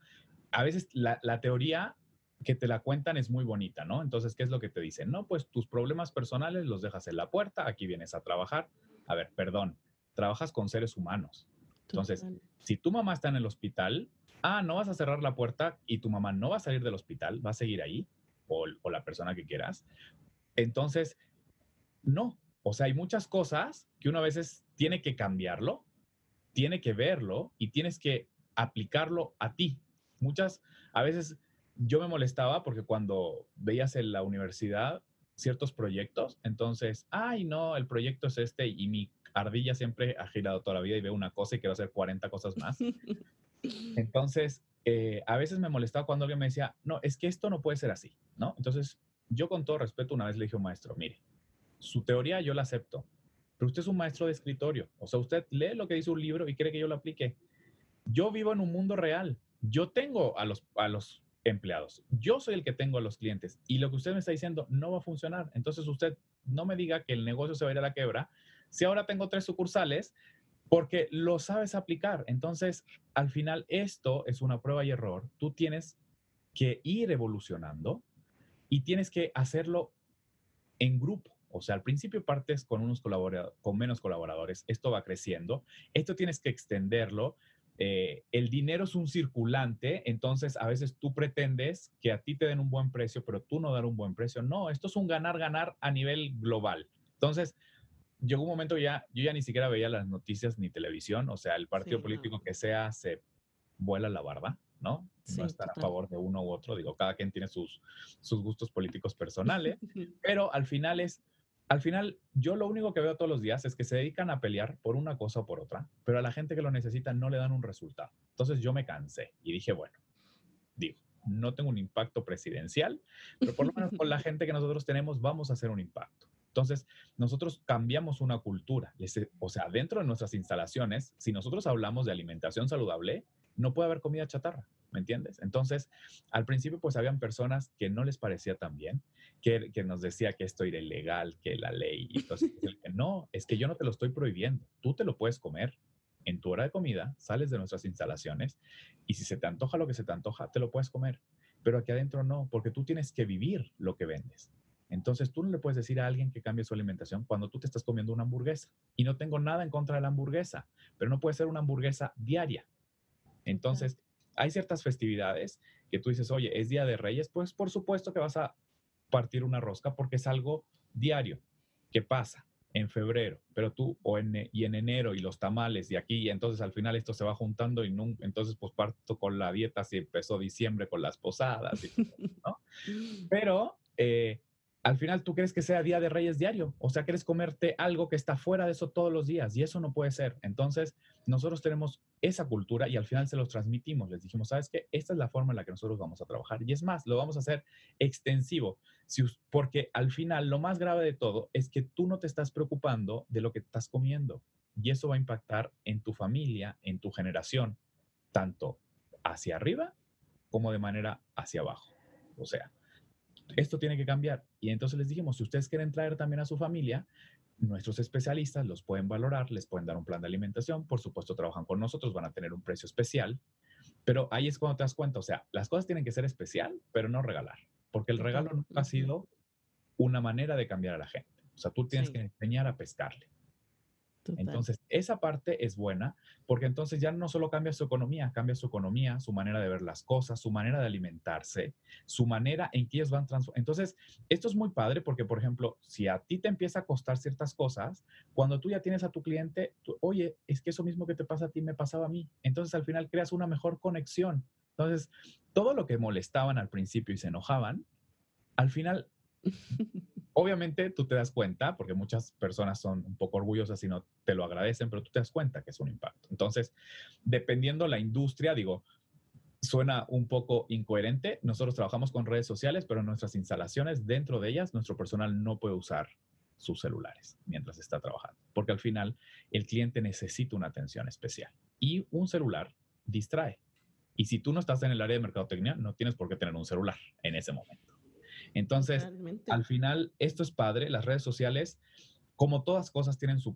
a veces la, la teoría que te la cuentan es muy bonita, ¿no? Entonces, ¿qué es lo que te dicen? No, pues tus problemas personales los dejas en la puerta, aquí vienes a trabajar. A ver, perdón, trabajas con seres humanos entonces, Total. si tu mamá está en el hospital, ah, no vas a cerrar la puerta y tu mamá no va a salir del hospital, va a seguir ahí, o, o la persona que quieras. Entonces, no. O sea, hay muchas cosas que uno a veces tiene que cambiarlo, tiene que verlo y tienes que aplicarlo a ti. Muchas, a veces yo me molestaba porque cuando veías en la universidad ciertos proyectos, entonces, ay, no, el proyecto es este y mi ardilla siempre ha girado toda la vida y ve una cosa y quiero hacer 40 cosas más. Entonces, eh, a veces me molestaba cuando alguien me decía, no, es que esto no puede ser así, ¿no? Entonces, yo con todo respeto una vez le dije a un maestro, mire, su teoría yo la acepto, pero usted es un maestro de escritorio, o sea, usted lee lo que dice un libro y quiere que yo lo aplique. Yo vivo en un mundo real, yo tengo a los, a los empleados, yo soy el que tengo a los clientes y lo que usted me está diciendo no va a funcionar. Entonces, usted no me diga que el negocio se va a ir a la quebra si ahora tengo tres sucursales, porque lo sabes aplicar. Entonces, al final, esto es una prueba y error. Tú tienes que ir evolucionando y tienes que hacerlo en grupo. O sea, al principio partes con, unos con menos colaboradores, esto va creciendo, esto tienes que extenderlo. Eh, el dinero es un circulante, entonces a veces tú pretendes que a ti te den un buen precio, pero tú no dar un buen precio. No, esto es un ganar-ganar a nivel global. Entonces, llegó un momento ya, yo ya ni siquiera veía las noticias ni televisión, o sea, el partido político que sea se vuela la barba, ¿no? no estar a favor de uno u otro, digo, cada quien tiene sus, sus gustos políticos personales, pero al final es, al final yo lo único que veo todos los días es que se dedican a pelear por una cosa o por otra, pero a la gente que lo necesita no le dan un resultado. Entonces yo me cansé y dije, bueno, digo, no tengo un impacto presidencial, pero por lo menos con la gente que nosotros tenemos vamos a hacer un impacto. Entonces, nosotros cambiamos una cultura. O sea, dentro de nuestras instalaciones, si nosotros hablamos de alimentación saludable, no puede haber comida chatarra, ¿me entiendes? Entonces, al principio, pues habían personas que no les parecía tan bien, que, nos decía que esto era ilegal, que la ley, entonces, no, es que yo no te lo estoy prohibiendo, tú te lo puedes comer en tu hora de comida, sales de nuestras instalaciones y si se te antoja lo que se te antoja, te lo puedes comer. Pero aquí adentro no, porque tú tienes que vivir lo que vendes. Entonces tú no le puedes decir a alguien que cambie su alimentación cuando tú te estás comiendo una hamburguesa. Y no tengo nada en contra de la hamburguesa, pero no puede ser una hamburguesa diaria. Entonces, hay ciertas festividades que tú dices, oye, es Día de Reyes, pues por supuesto que vas a partir una rosca porque es algo diario que pasa en febrero, pero tú o en, y en enero y los tamales y aquí, y entonces al final esto se va juntando y entonces pues parto con la dieta si empezó diciembre con las posadas, ¿no? Pero eh, al final tú crees que sea Día de Reyes diario, o sea, quieres comerte algo que está fuera de eso todos los días y eso no puede ser. Entonces, nosotros tenemos esa cultura y al final se los transmitimos. Les dijimos, ¿sabes qué? Esta es la forma en la que nosotros vamos a trabajar. Y es más, lo vamos a hacer extensivo, porque al final lo más grave de todo es que tú no te estás preocupando de lo que estás comiendo y eso va a impactar en tu familia, en tu generación, tanto hacia arriba como de manera hacia abajo. O sea, esto tiene que cambiar. Y entonces les dijimos, si ustedes quieren traer también a su familia, nuestros especialistas los pueden valorar, les pueden dar un plan de alimentación, por supuesto trabajan con nosotros, van a tener un precio especial, pero ahí es cuando te das cuenta, o sea, las cosas tienen que ser especial, pero no regalar, porque el regalo nunca ha sido una manera de cambiar a la gente. O sea, tú tienes que enseñar a pescarle. Entonces, esa parte es buena porque entonces ya no solo cambia su economía, cambia su economía, su manera de ver las cosas, su manera de alimentarse, su manera en que ellos van transformando. Entonces, esto es muy padre porque, por ejemplo, si a ti te empieza a costar ciertas cosas, cuando tú ya tienes a tu cliente, oye, es que eso mismo que te pasa a ti me pasaba a mí. Entonces, al final creas una mejor conexión. Entonces, todo lo que molestaban al principio y se enojaban, al final Obviamente tú te das cuenta, porque muchas personas son un poco orgullosas y no te lo agradecen, pero tú te das cuenta que es un impacto. Entonces, dependiendo la industria, digo, suena un poco incoherente. Nosotros trabajamos con redes sociales, pero en nuestras instalaciones, dentro de ellas, nuestro personal no puede usar sus celulares mientras está trabajando, porque al final el cliente necesita una atención especial y un celular distrae. Y si tú no estás en el área de mercadotecnia, no tienes por qué tener un celular en ese momento. Entonces, al final, esto es padre, las redes sociales, como todas cosas, tienen su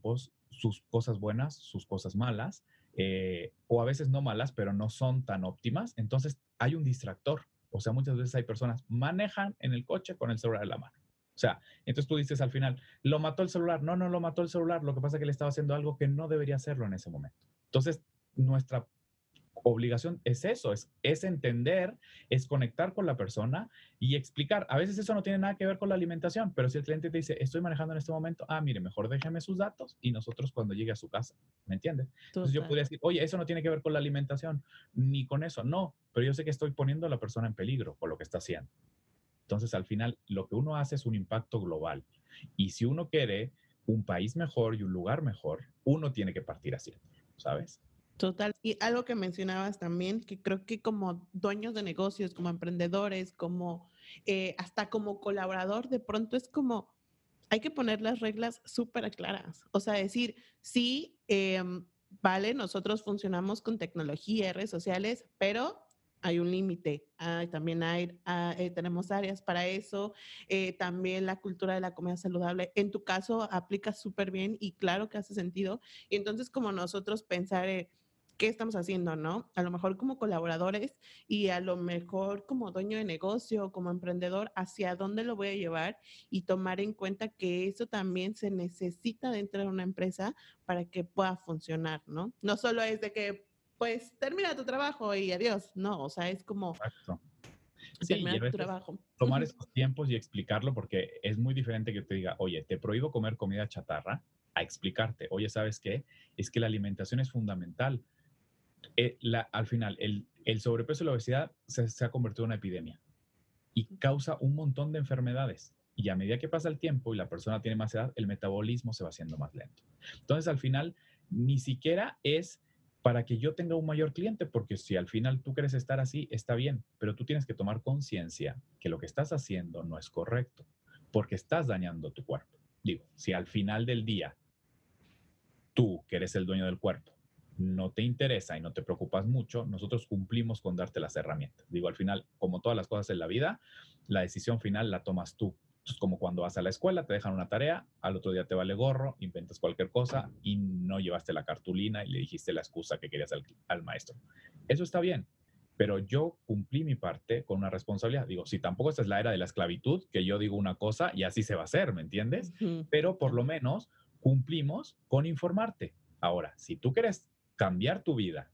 sus cosas buenas, sus cosas malas, eh, o a veces no malas, pero no son tan óptimas. Entonces, hay un distractor. O sea, muchas veces hay personas manejan en el coche con el celular en la mano. O sea, entonces tú dices al final, lo mató el celular. No, no lo mató el celular. Lo que pasa es que le estaba haciendo algo que no debería hacerlo en ese momento. Entonces, nuestra obligación es eso, es, es entender, es conectar con la persona y explicar. A veces eso no tiene nada que ver con la alimentación, pero si el cliente te dice, estoy manejando en este momento, ah, mire, mejor déjeme sus datos y nosotros cuando llegue a su casa, ¿me entiendes? Entonces yo podría decir, oye, eso no tiene que ver con la alimentación, ni con eso, no, pero yo sé que estoy poniendo a la persona en peligro por lo que está haciendo. Entonces, al final, lo que uno hace es un impacto global. Y si uno quiere un país mejor y un lugar mejor, uno tiene que partir haciendo, ¿sabes? Total. Y algo que mencionabas también, que creo que como dueños de negocios, como emprendedores, como eh, hasta como colaborador, de pronto es como, hay que poner las reglas súper claras. O sea, decir, sí, em, vale, nosotros funcionamos con tecnología, redes sociales, pero hay un límite. también hay, ah, eh, tenemos áreas para eso. Eh, también la cultura de la comida saludable. En tu caso, aplica súper bien y claro que hace sentido. Y entonces, como nosotros pensar, qué estamos haciendo, ¿no? A lo mejor como colaboradores y a lo mejor como dueño de negocio, como emprendedor, hacia dónde lo voy a llevar y tomar en cuenta que eso también se necesita dentro de una empresa para que pueda funcionar, ¿no? No solo es de que, pues, termina tu trabajo y adiós, no, o sea, es como... Exacto. Sí, tu trabajo. Tomar esos tiempos y explicarlo porque es muy diferente que te diga, oye, te prohíbo comer comida chatarra, a explicarte, oye, ¿sabes qué? Es que la alimentación es fundamental eh, al final, el, sobrepeso y la obesidad se, ha convertido en una epidemia y causa un montón de enfermedades. Y a medida que pasa el tiempo y la persona tiene más edad, el metabolismo se va haciendo más lento. Entonces, al final, ni siquiera es para que yo tenga un mayor cliente, porque si al final tú quieres estar así, está bien, pero tú tienes que tomar conciencia que lo que estás haciendo no es correcto, porque estás dañando tu cuerpo. Digo, si al final del día tú, que eres el dueño del cuerpo, no te interesa y no te preocupas mucho, nosotros cumplimos con darte las herramientas. Digo, al final, como todas las cosas en la vida, la decisión final la tomas tú. Es como cuando vas a la escuela, te dejan una tarea, al otro día te vale gorro, inventas cualquier cosa y no llevaste la cartulina y le dijiste la excusa que querías al, maestro. Eso está bien, pero yo cumplí mi parte con una responsabilidad. Digo, si tampoco esta es la era de la esclavitud, que yo digo una cosa y así se va a hacer, ¿me entiendes? Pero por lo menos cumplimos con informarte. Ahora, si tú quieres cambiar tu vida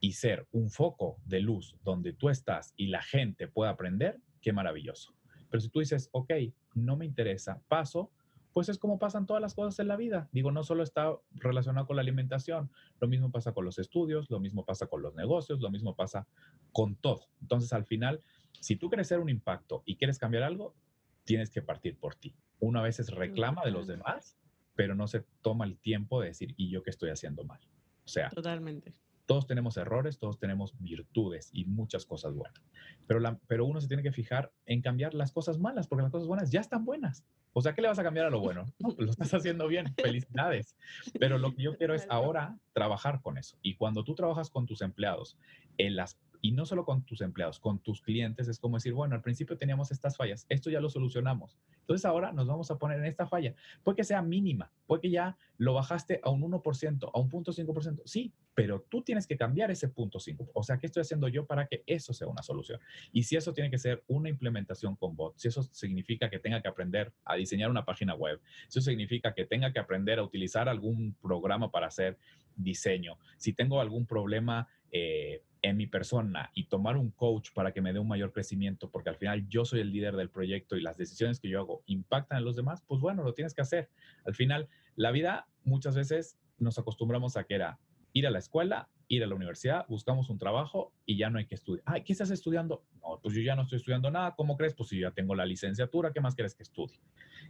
y ser un foco de luz donde tú estás y la gente pueda aprender, qué maravilloso. Pero si tú dices, ok, no me interesa, paso, pues es como pasan todas las cosas en la vida. Digo, no solo está relacionado con la alimentación, lo mismo pasa con los estudios, lo mismo pasa con los negocios, lo mismo pasa con todo. Entonces, al final, si tú quieres ser un impacto y quieres cambiar algo, tienes que partir por ti. Uno a veces reclama de los demás, pero no se toma el tiempo de decir, ¿y yo qué estoy haciendo mal? O sea, totalmente. Todos tenemos errores, todos tenemos virtudes y muchas cosas buenas. Pero, la, pero uno se tiene que fijar en cambiar las cosas malas, porque las cosas buenas ya están buenas. O sea, ¿qué le vas a cambiar a lo bueno? No, lo estás haciendo bien, felicidades. Pero lo que yo quiero es ahora trabajar con eso. Y cuando tú trabajas con tus empleados en las y no solo con tus empleados, con tus clientes, es como decir, bueno, al principio teníamos estas fallas, esto ya lo solucionamos. Entonces ahora nos vamos a poner en esta falla. Puede que sea mínima, puede que ya lo bajaste a un 1%, a un punto 5%, sí, pero tú tienes que cambiar ese punto 5. O sea, ¿qué estoy haciendo yo para que eso sea una solución? Y si eso tiene que ser una implementación con bot, si eso significa que tenga que aprender a diseñar una página web, si eso significa que tenga que aprender a utilizar algún programa para hacer diseño, si tengo algún problema eh, en mi persona y tomar un coach para que me dé un mayor crecimiento, porque al final yo soy el líder del proyecto y las decisiones que yo hago impactan en los demás, pues bueno, lo tienes que hacer. Al final, la vida muchas veces nos acostumbramos a que era ir a la escuela, ir a la universidad, buscamos un trabajo y ya no hay que estudiar. Ay, ¿qué estás estudiando? No, pues yo ya no estoy estudiando nada. ¿Cómo crees? Pues si ya tengo la licenciatura, ¿qué más quieres que estudie?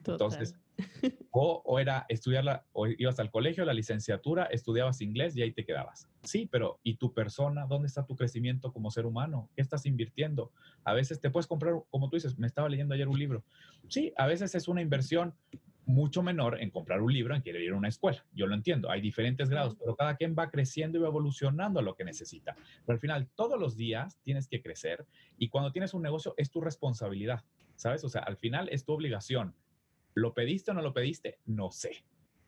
Entonces, o, o, era estudiarla, o ibas al colegio, la licenciatura, estudiabas inglés y ahí te quedabas. Sí, pero ¿y tu persona? ¿Dónde está tu crecimiento como ser humano? ¿Qué estás invirtiendo? A veces te puedes comprar, como tú dices, me estaba leyendo ayer un libro. Sí, a veces es una inversión mucho menor en comprar un libro en querer ir a una escuela. Yo lo entiendo, hay diferentes grados, pero cada quien va creciendo y va evolucionando a lo que necesita. Pero al final, todos los días tienes que crecer y cuando tienes un negocio es tu responsabilidad, ¿sabes? O sea, al final es tu obligación. ¿Lo pediste o no lo pediste? No sé.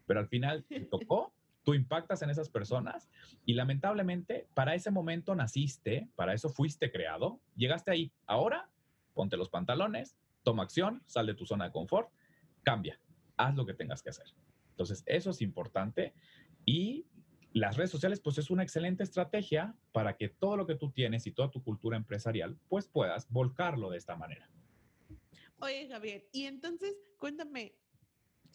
Pero al final te tocó, tú impactas en esas personas y lamentablemente para ese momento naciste, para eso fuiste creado, llegaste ahí. Ahora, ponte los pantalones, toma acción, sal de tu zona de confort, cambia haz lo que tengas que hacer. Entonces, eso es importante y las redes sociales, pues es una excelente estrategia para que todo lo que tú tienes y toda tu cultura empresarial, pues puedas volcarlo de esta manera. Oye, Javier, y entonces cuéntame,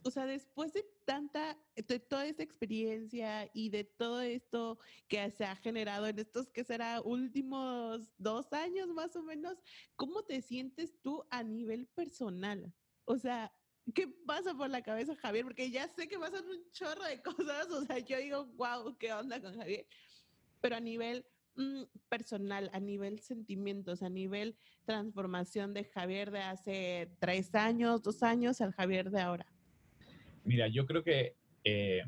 o sea, después de tanta, de toda esta experiencia y de todo esto que se ha generado en estos que será últimos dos años más o menos, ¿cómo te sientes tú a nivel personal? O sea, ¿Qué pasa por la cabeza, Javier? Porque ya sé que pasan un chorro de cosas. O sea, yo digo, wow, ¿qué onda con Javier? Pero a nivel mm, personal, a nivel sentimientos, a nivel transformación de Javier de hace tres años, dos años, al Javier de ahora. Mira, yo creo que eh,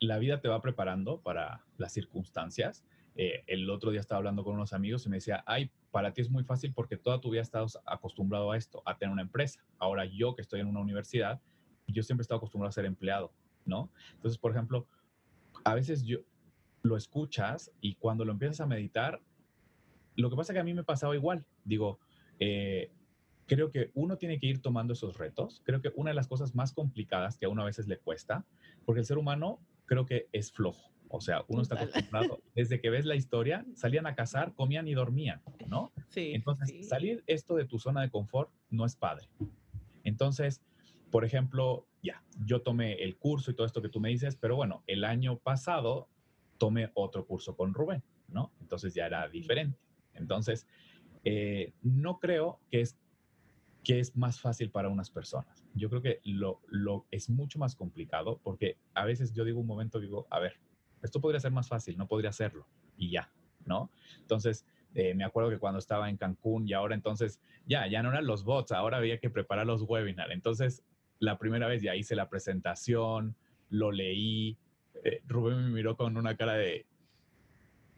la vida te va preparando para las circunstancias. Eh, el otro día estaba hablando con unos amigos y me decía, ay, para ti es muy fácil porque toda tu vida estado acostumbrado a esto, a tener una empresa. Ahora yo que estoy en una universidad, yo siempre he estado acostumbrado a ser empleado, ¿no? Entonces, por ejemplo, a veces yo, lo escuchas y cuando lo empiezas a meditar, lo que pasa es que a mí me pasaba igual. Digo, eh, creo que uno tiene que ir tomando esos retos. Creo que una de las cosas más complicadas que a uno a veces le cuesta, porque el ser humano creo que es flojo. O sea, uno está acostumbrado, desde que ves la historia, salían a cazar, comían y dormían, ¿no? Sí. Entonces, salir esto de tu zona de confort no es padre. Entonces, por ejemplo, ya, yo tomé el curso y todo esto que tú me dices, pero bueno, el año pasado tomé otro curso con Rubén, ¿no? Entonces ya era diferente. Entonces, eh, no creo que es, que es más fácil para unas personas. Yo creo que lo, lo es mucho más complicado porque a veces yo digo un momento, digo, a ver, esto podría ser más fácil, no podría hacerlo y ya, ¿no? Entonces, eh, me acuerdo que cuando estaba en Cancún y ahora entonces, ya, ya no eran los bots, ahora había que preparar los webinars. Entonces, la primera vez ya hice la presentación, lo leí, eh, Rubén me miró con una cara de...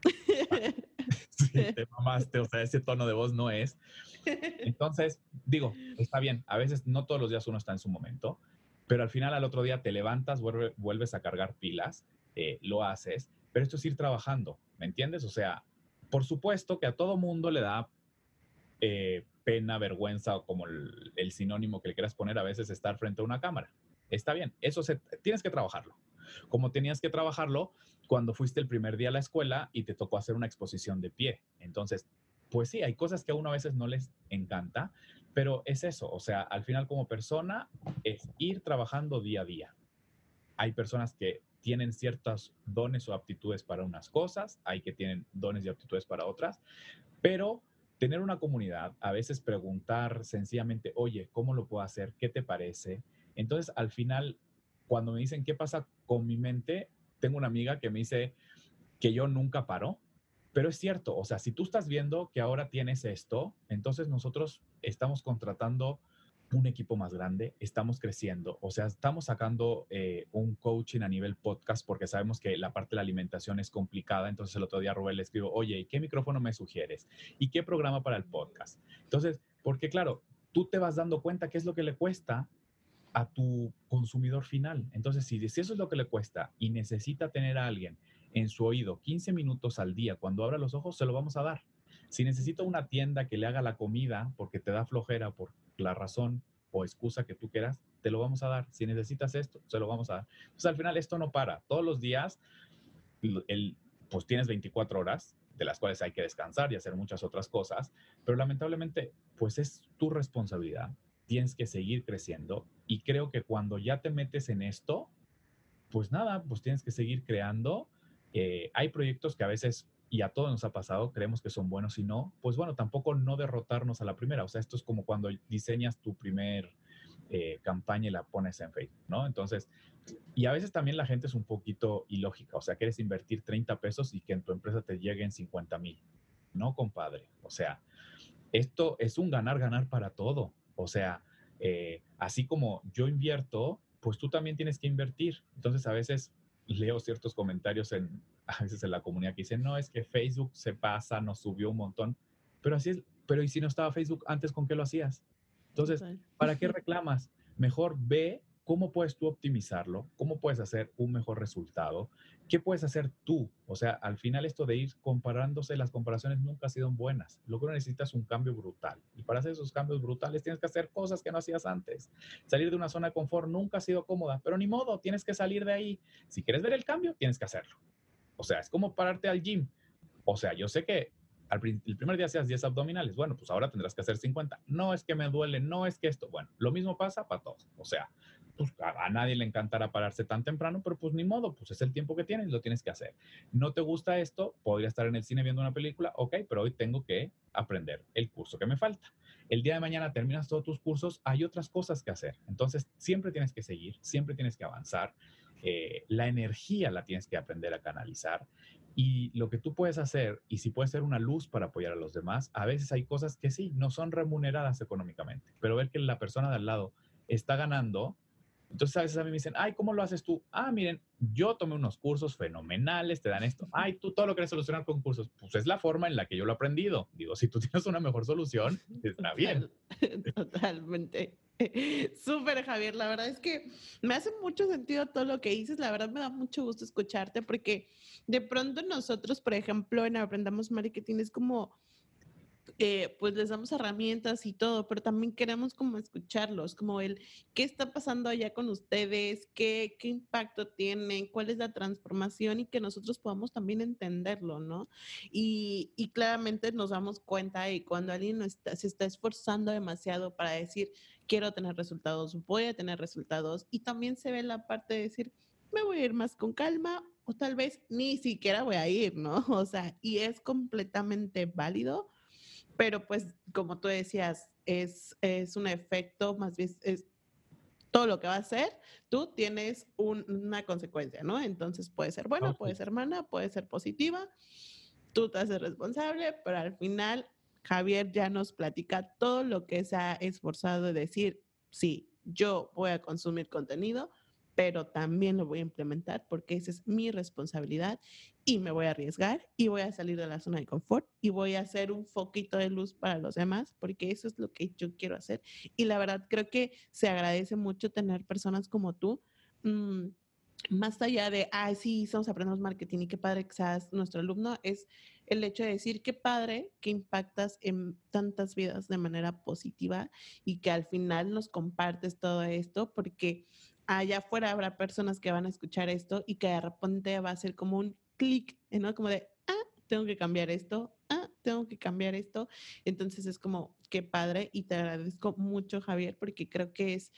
sí, te mamaste, o sea, ese tono de voz no es. Entonces, digo, está bien, a veces no todos los días uno está en su momento, pero al final al otro día te levantas, vuelves a cargar pilas, eh, lo haces, pero esto es ir trabajando, ¿me entiendes? O sea, por supuesto que a todo mundo le da eh, pena, vergüenza o como el, el, sinónimo que le quieras poner a veces estar frente a una cámara. Está bien, eso se, tienes que trabajarlo. Como tenías que trabajarlo cuando fuiste el primer día a la escuela y te tocó hacer una exposición de pie. Entonces, pues sí, hay cosas que a uno a veces no les encanta, pero es eso, o sea, al final como persona es ir trabajando día a día. Hay personas que tienen ciertos dones o aptitudes para unas cosas, hay que tienen dones y aptitudes para otras, pero tener una comunidad, a veces preguntar sencillamente, oye, ¿cómo lo puedo hacer? ¿Qué te parece? Entonces, al final, cuando me dicen qué pasa con mi mente, tengo una amiga que me dice que yo nunca paro, pero es cierto, o sea, si tú estás viendo que ahora tienes esto, entonces nosotros estamos contratando un equipo más grande, estamos creciendo, o sea, estamos sacando eh, un coaching a nivel podcast porque sabemos que la parte de la alimentación es complicada, entonces el otro día Rubén le escribo, oye, ¿y qué micrófono me sugieres? ¿Y qué programa para el podcast? Entonces, porque claro, tú te vas dando cuenta qué es lo que le cuesta a tu consumidor final. Entonces, si, si eso es lo que le cuesta y necesita tener a alguien en su oído 15 minutos al día cuando abra los ojos, se lo vamos a dar. Si necesita una tienda que le haga la comida porque te da flojera por la razón o excusa que tú quieras, te lo vamos a dar. Si necesitas esto, se lo vamos a dar. Entonces, al final esto no para. Todos los días, el, pues tienes 24 horas, de las cuales hay que descansar y hacer muchas otras cosas, pero lamentablemente, pues es tu responsabilidad. Tienes que seguir creciendo y creo que cuando ya te metes en esto, pues nada, pues tienes que seguir creando. Eh, hay proyectos que a veces y a todos nos ha pasado, creemos que son buenos y no, pues bueno, tampoco no derrotarnos a la primera. O sea, esto es como cuando diseñas tu primer eh, campaña y la pones en Facebook, ¿no? Entonces, y a veces también la gente es un poquito ilógica, o sea, quieres invertir 30 pesos y que en tu empresa te lleguen 50 mil. No, compadre. O sea, esto es un ganar-ganar para todo. O sea, eh, así como yo invierto, pues tú también tienes que invertir. Entonces, a veces leo ciertos comentarios en, a veces en la comunidad que dicen, no, es que Facebook se pasa, nos subió un montón. Pero así es, pero ¿y si no estaba Facebook antes, con qué lo hacías? Entonces, ¿para qué reclamas? Mejor ve cómo puedes tú optimizarlo, cómo puedes hacer un mejor resultado, qué puedes hacer tú. O sea, al final esto de ir comparándose, las comparaciones nunca han sido buenas. Lo que uno necesita es un cambio brutal. Y para hacer esos cambios brutales tienes que hacer cosas que no hacías antes. Salir de una zona de confort nunca ha sido cómoda, pero ni modo, tienes que salir de ahí. Si quieres ver el cambio, tienes que hacerlo. O sea, es como pararte al gym. O sea, yo sé que el primer día hacías 10 abdominales, bueno, pues ahora tendrás que hacer 50. No es que me duele, no es que esto, bueno, lo mismo pasa para todos. O sea, pues a, nadie le encantará pararse tan temprano, pero pues ni modo, pues es el tiempo que tienes, lo tienes que hacer. No te gusta esto, podría estar en el cine viendo una película, ok, pero hoy tengo que aprender el curso que me falta. El día de mañana terminas todos tus cursos, hay otras cosas que hacer. Entonces, siempre tienes que seguir, siempre tienes que avanzar. Eh, la energía la tienes que aprender a canalizar y lo que tú puedes hacer, y si puedes ser una luz para apoyar a los demás, a veces hay cosas que sí, no son remuneradas económicamente, pero ver que la persona de al lado está ganando, entonces a veces a mí me dicen, ay, ¿cómo lo haces tú? Ah, miren, yo tomé unos cursos fenomenales, te dan esto. Ay, tú todo lo quieres solucionar con cursos. Pues es la forma en la que yo lo he aprendido. Digo, si tú tienes una mejor solución, está bien. Totalmente. Súper, Javier. La verdad es que me hace mucho sentido todo lo que dices. La verdad me da mucho gusto escucharte porque de pronto nosotros, por ejemplo, en Aprendamos Marketing es como eh, pues les damos herramientas y todo, pero también queremos como escucharlos, como el qué está pasando allá con ustedes, qué, qué impacto tienen, cuál es la transformación y que nosotros podamos también entenderlo, ¿no? Y, y claramente nos damos cuenta y cuando alguien está, se está esforzando demasiado para decir, quiero tener resultados, voy a tener resultados, y también se ve la parte de decir, me voy a ir más con calma o tal vez ni siquiera voy a ir, ¿no? O sea, y es completamente válido pero pues como tú decías, es, es un efecto, más bien es todo lo que va a ser, tú tienes una consecuencia, ¿no? Entonces puede ser buena, puede ser mala, puede ser positiva, tú te haces responsable, pero al final Javier ya nos platica todo lo que se ha esforzado de decir, sí, yo voy a consumir contenido, pero también lo voy a implementar porque esa es mi responsabilidad y me voy a arriesgar y voy a salir de la zona de confort y voy a hacer un foquito de luz para los demás porque eso es lo que yo quiero hacer. Y la verdad creo que se agradece mucho tener personas como tú. Mm, más allá de, ay, sí, somos aprendemos marketing y qué padre que seas nuestro alumno, es el hecho de decir qué padre que impactas en tantas vidas de manera positiva y que al final nos compartes todo esto, porque allá afuera habrá personas que van a escuchar esto y que de repente va a ser como un clic, ¿no? Como de, ah, tengo que cambiar esto, ah, tengo que cambiar esto. Entonces es como, qué padre y te agradezco mucho, Javier, porque creo que es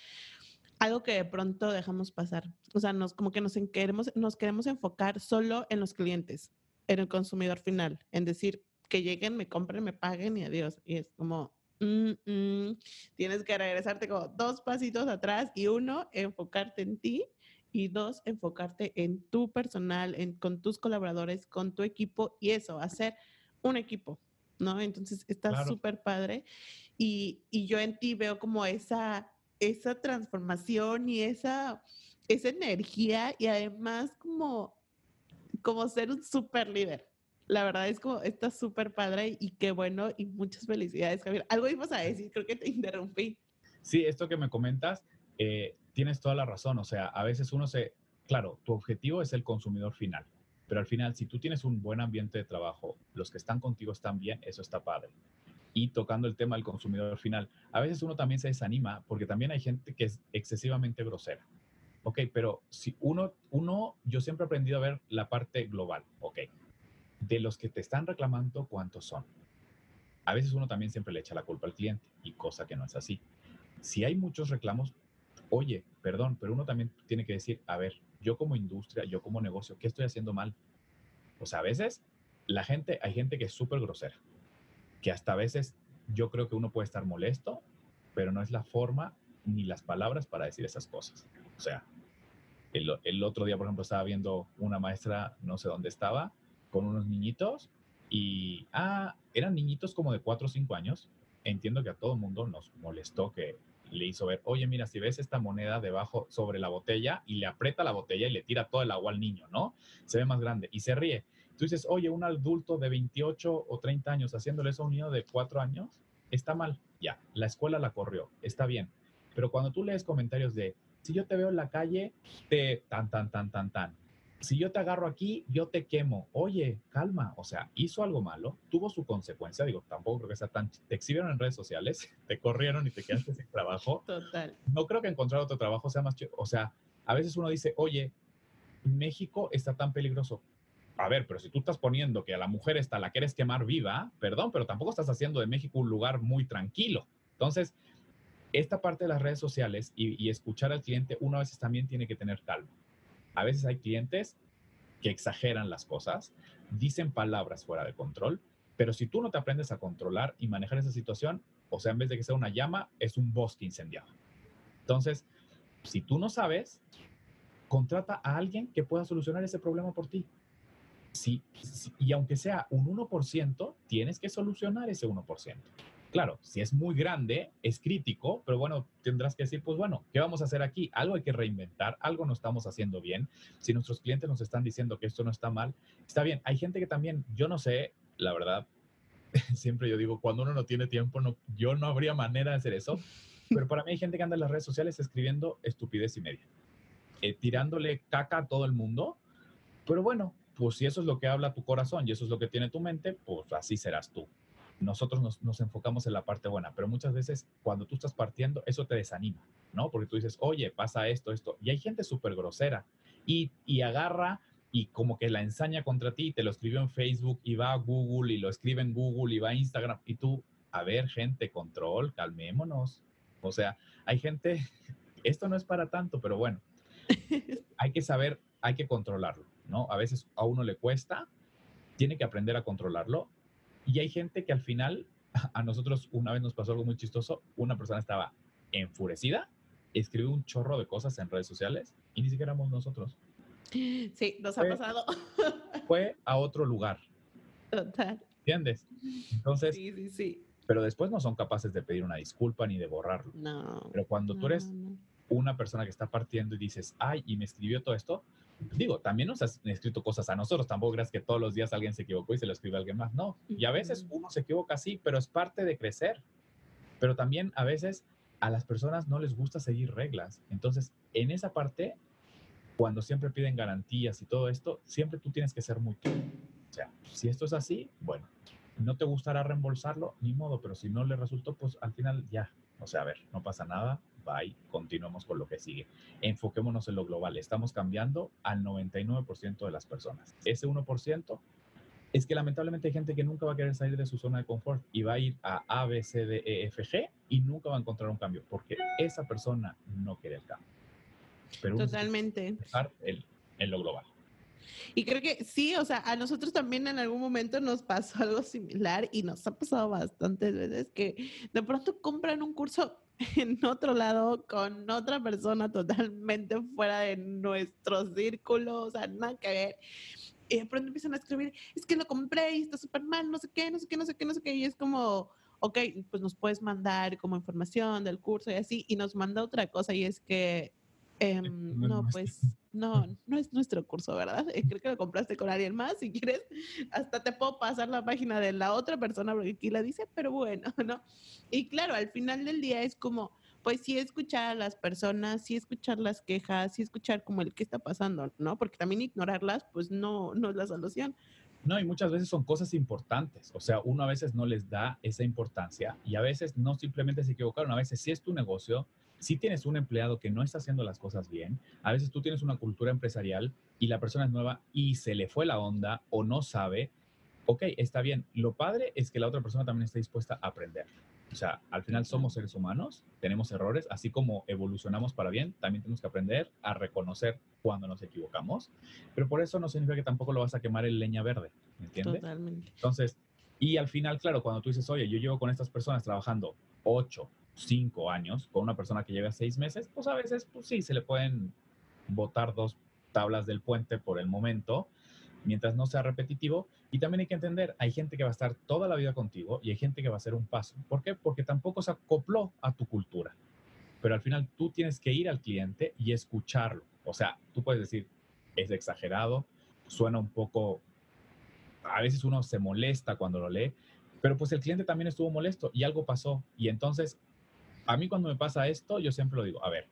algo que de pronto dejamos pasar. O sea, nos, como que nos queremos, nos queremos enfocar solo en los clientes, en el consumidor final, en decir que lleguen, me compren, me paguen y adiós. Y es como, Mm, mm, tienes que regresarte como dos pasitos atrás y uno, enfocarte en ti y dos, enfocarte en tu personal, en, con tus colaboradores, con tu equipo y eso, hacer un equipo, ¿no? Entonces está súper padre y, y, yo en ti veo como esa, esa transformación y esa, esa energía y además como, como ser un súper líder. La verdad es como, está súper padre y qué bueno y muchas felicidades, Javier. Algo ibas a decir, creo que te interrumpí. Sí, esto que me comentas, eh, tienes toda la razón. O sea, a veces uno se, claro, tu objetivo es el consumidor final, pero al final, si tú tienes un buen ambiente de trabajo, los que están contigo están bien, eso está padre. Y tocando el tema del consumidor final, a veces uno también se desanima porque también hay gente que es excesivamente grosera. Ok, pero si uno, uno, yo siempre he aprendido a ver la parte global. Ok, de los que te están reclamando, ¿cuántos son? A veces uno también siempre le echa la culpa al cliente y cosa que no es así. Si hay muchos reclamos, oye, perdón, pero uno también tiene que decir, a ver, yo como industria, yo como negocio, ¿qué estoy haciendo mal? O sea, a veces la gente, hay gente que es súper grosera, que hasta a veces yo creo que uno puede estar molesto, pero no es la forma ni las palabras para decir esas cosas. O sea, el, otro día, por ejemplo, estaba viendo una maestra, no sé dónde estaba, con unos niñitos y, ah, eran niñitos como de 4 o 5 años. Entiendo que a todo mundo nos molestó que le hizo ver, oye, mira, si ves esta moneda debajo sobre la botella y le aprieta la botella y le tira todo el agua al niño, ¿no? Se ve más grande y se ríe. Tú dices, oye, un adulto de 28 o 30 años haciéndole eso a un niño de 4 años, está mal. Ya, la escuela la corrió, está bien. Pero cuando tú lees comentarios de, si yo te veo en la calle, te tan, tan, tan, tan, tan, si yo te agarro aquí, yo te quemo. Oye, calma, o sea, hizo algo malo, tuvo su consecuencia, digo, tampoco creo que sea tan... Te exhibieron en redes sociales, te corrieron y te quedaste sin trabajo. Total. No creo que encontrar otro trabajo sea más... O sea, a veces uno dice, oye, México está tan peligroso. A ver, pero si tú estás poniendo que a la mujer esta la quieres quemar viva, perdón, pero tampoco estás haciendo de México un lugar muy tranquilo. Entonces, esta parte de las redes sociales y, y escuchar al cliente, uno a veces también tiene que tener calma a veces hay clientes que exageran las cosas, dicen palabras fuera de control, pero si tú no te aprendes a controlar y manejar esa situación, o sea, en vez de que sea una llama, es un bosque incendiado. Entonces, si tú no sabes, contrata a alguien que pueda solucionar ese problema por ti. Y aunque sea un 1%, tienes que solucionar ese 1%. Claro, si es muy grande, es crítico, pero bueno, tendrás que decir, pues bueno, ¿qué vamos a hacer aquí? Algo hay que reinventar, algo no estamos haciendo bien. Si nuestros clientes nos están diciendo que esto no está mal, está bien. Hay gente que también, yo no sé, la verdad, siempre yo digo, cuando uno no tiene tiempo, no, yo no habría manera de hacer eso, Pero para mí hay gente que anda en las redes sociales escribiendo estupidez y media, eh, tirándole caca a todo el mundo. Pero bueno, pues si eso es lo que habla tu corazón y eso es lo que tiene tu mente, pues así serás tú. Nosotros nos, nos enfocamos en la parte buena, pero muchas veces cuando tú estás partiendo, eso te desanima, ¿no? Porque tú dices, oye, pasa esto, esto. Y hay gente súper grosera y, y agarra y como que la ensaña contra ti, te lo escribió en Facebook y va a Google y lo escribe en Google y va a Instagram y tú, a ver, gente, control, calmémonos. O sea, hay gente, esto no es para tanto, pero bueno, hay que saber, hay que controlarlo, ¿no? A veces a uno le cuesta, tiene que aprender a controlarlo y hay gente que al final, a nosotros una vez nos pasó algo muy chistoso, una persona estaba enfurecida, escribió un chorro de cosas en redes sociales y ni siquiera éramos nosotros. Sí, nos ha Fue- pasado. Fue a otro lugar, Total. ¿entiendes? Entonces, Sí, sí, sí. pero después no son capaces de pedir una disculpa ni de borrarlo. No. Pero cuando tú eres no. una persona que está partiendo y dices, ay, y me escribió todo esto, digo, también nos has escrito cosas a nosotros, tampoco creas que todos los días alguien se equivocó y se lo escribe a alguien más, no. Y a veces uno se equivoca así, pero es parte de crecer. Pero también a veces a las personas no les gusta seguir reglas. Entonces, en esa parte, cuando siempre piden garantías y todo esto, siempre tú tienes que ser muy tú. O sea, si esto es así, bueno, no te gustará reembolsarlo, ni modo, pero si no le resultó, pues al final ya. O sea, a ver, no pasa nada, bye, continuemos con lo que sigue. Enfoquémonos en lo global. Estamos cambiando al 99% de las personas. Ese 1% es que lamentablemente hay gente que nunca va a querer salir de su zona de confort y va a ir a A, B, C, D, E, F, G y nunca va a encontrar un cambio porque esa persona no quiere el cambio. Pero Totalmente. en, en lo global. Y creo que sí, o sea, a nosotros también en algún momento nos pasó algo similar y nos ha pasado bastantes veces que de pronto compran un curso en otro lado con otra persona totalmente fuera de nuestro círculo, o sea, nada que ver. Y de pronto empiezan a escribir, es que lo compré y está súper mal, no sé qué, no sé qué, no sé qué, no sé qué. Y es como, ok, pues nos puedes mandar como información del curso y así, y nos manda otra cosa y es que, em, no pues no, no es nuestro curso, ¿verdad? Eh, Creo que lo compraste con alguien más. Si quieres, hasta te puedo pasar la página de la otra persona porque aquí la dice, pero bueno, ¿no? Y claro, al final del día es como, pues sí escuchar a las personas, sí escuchar las quejas, sí escuchar como el qué está pasando, ¿no? Porque también ignorarlas, pues no, no es la solución. No, y muchas veces son cosas importantes. O sea, uno a veces no les da esa importancia y a veces no simplemente se equivocaron. A veces si es tu negocio, si tienes un empleado que no está haciendo las cosas bien, a veces tú tienes una cultura empresarial y la persona es nueva y se le fue la onda o no sabe. Ok, está bien. Lo padre es que la otra persona también esté dispuesta a aprender. O sea, al final somos seres humanos, tenemos errores, así como evolucionamos para bien, también tenemos que aprender a reconocer cuando nos equivocamos, pero por eso no significa que tampoco lo vas a quemar en leña verde, ¿me entiendes? Totalmente. Entonces, y al final, claro, cuando tú dices, oye, yo llevo con estas personas trabajando ocho, cinco años, con una persona que lleva seis meses, pues a veces, pues sí, se le pueden botar dos tablas del puente por el momento, mientras no sea repetitivo. Y también hay que entender, hay gente que va a estar toda la vida contigo y hay gente que va a hacer un paso. ¿Por qué? Porque tampoco se acopló a tu cultura. Pero al final tú tienes que ir al cliente y escucharlo. O sea, tú puedes decir, es exagerado, suena un poco, a veces uno se molesta cuando lo lee, pero pues el cliente también estuvo molesto y algo pasó. Y entonces, a mí cuando me pasa esto, yo siempre lo digo, a ver,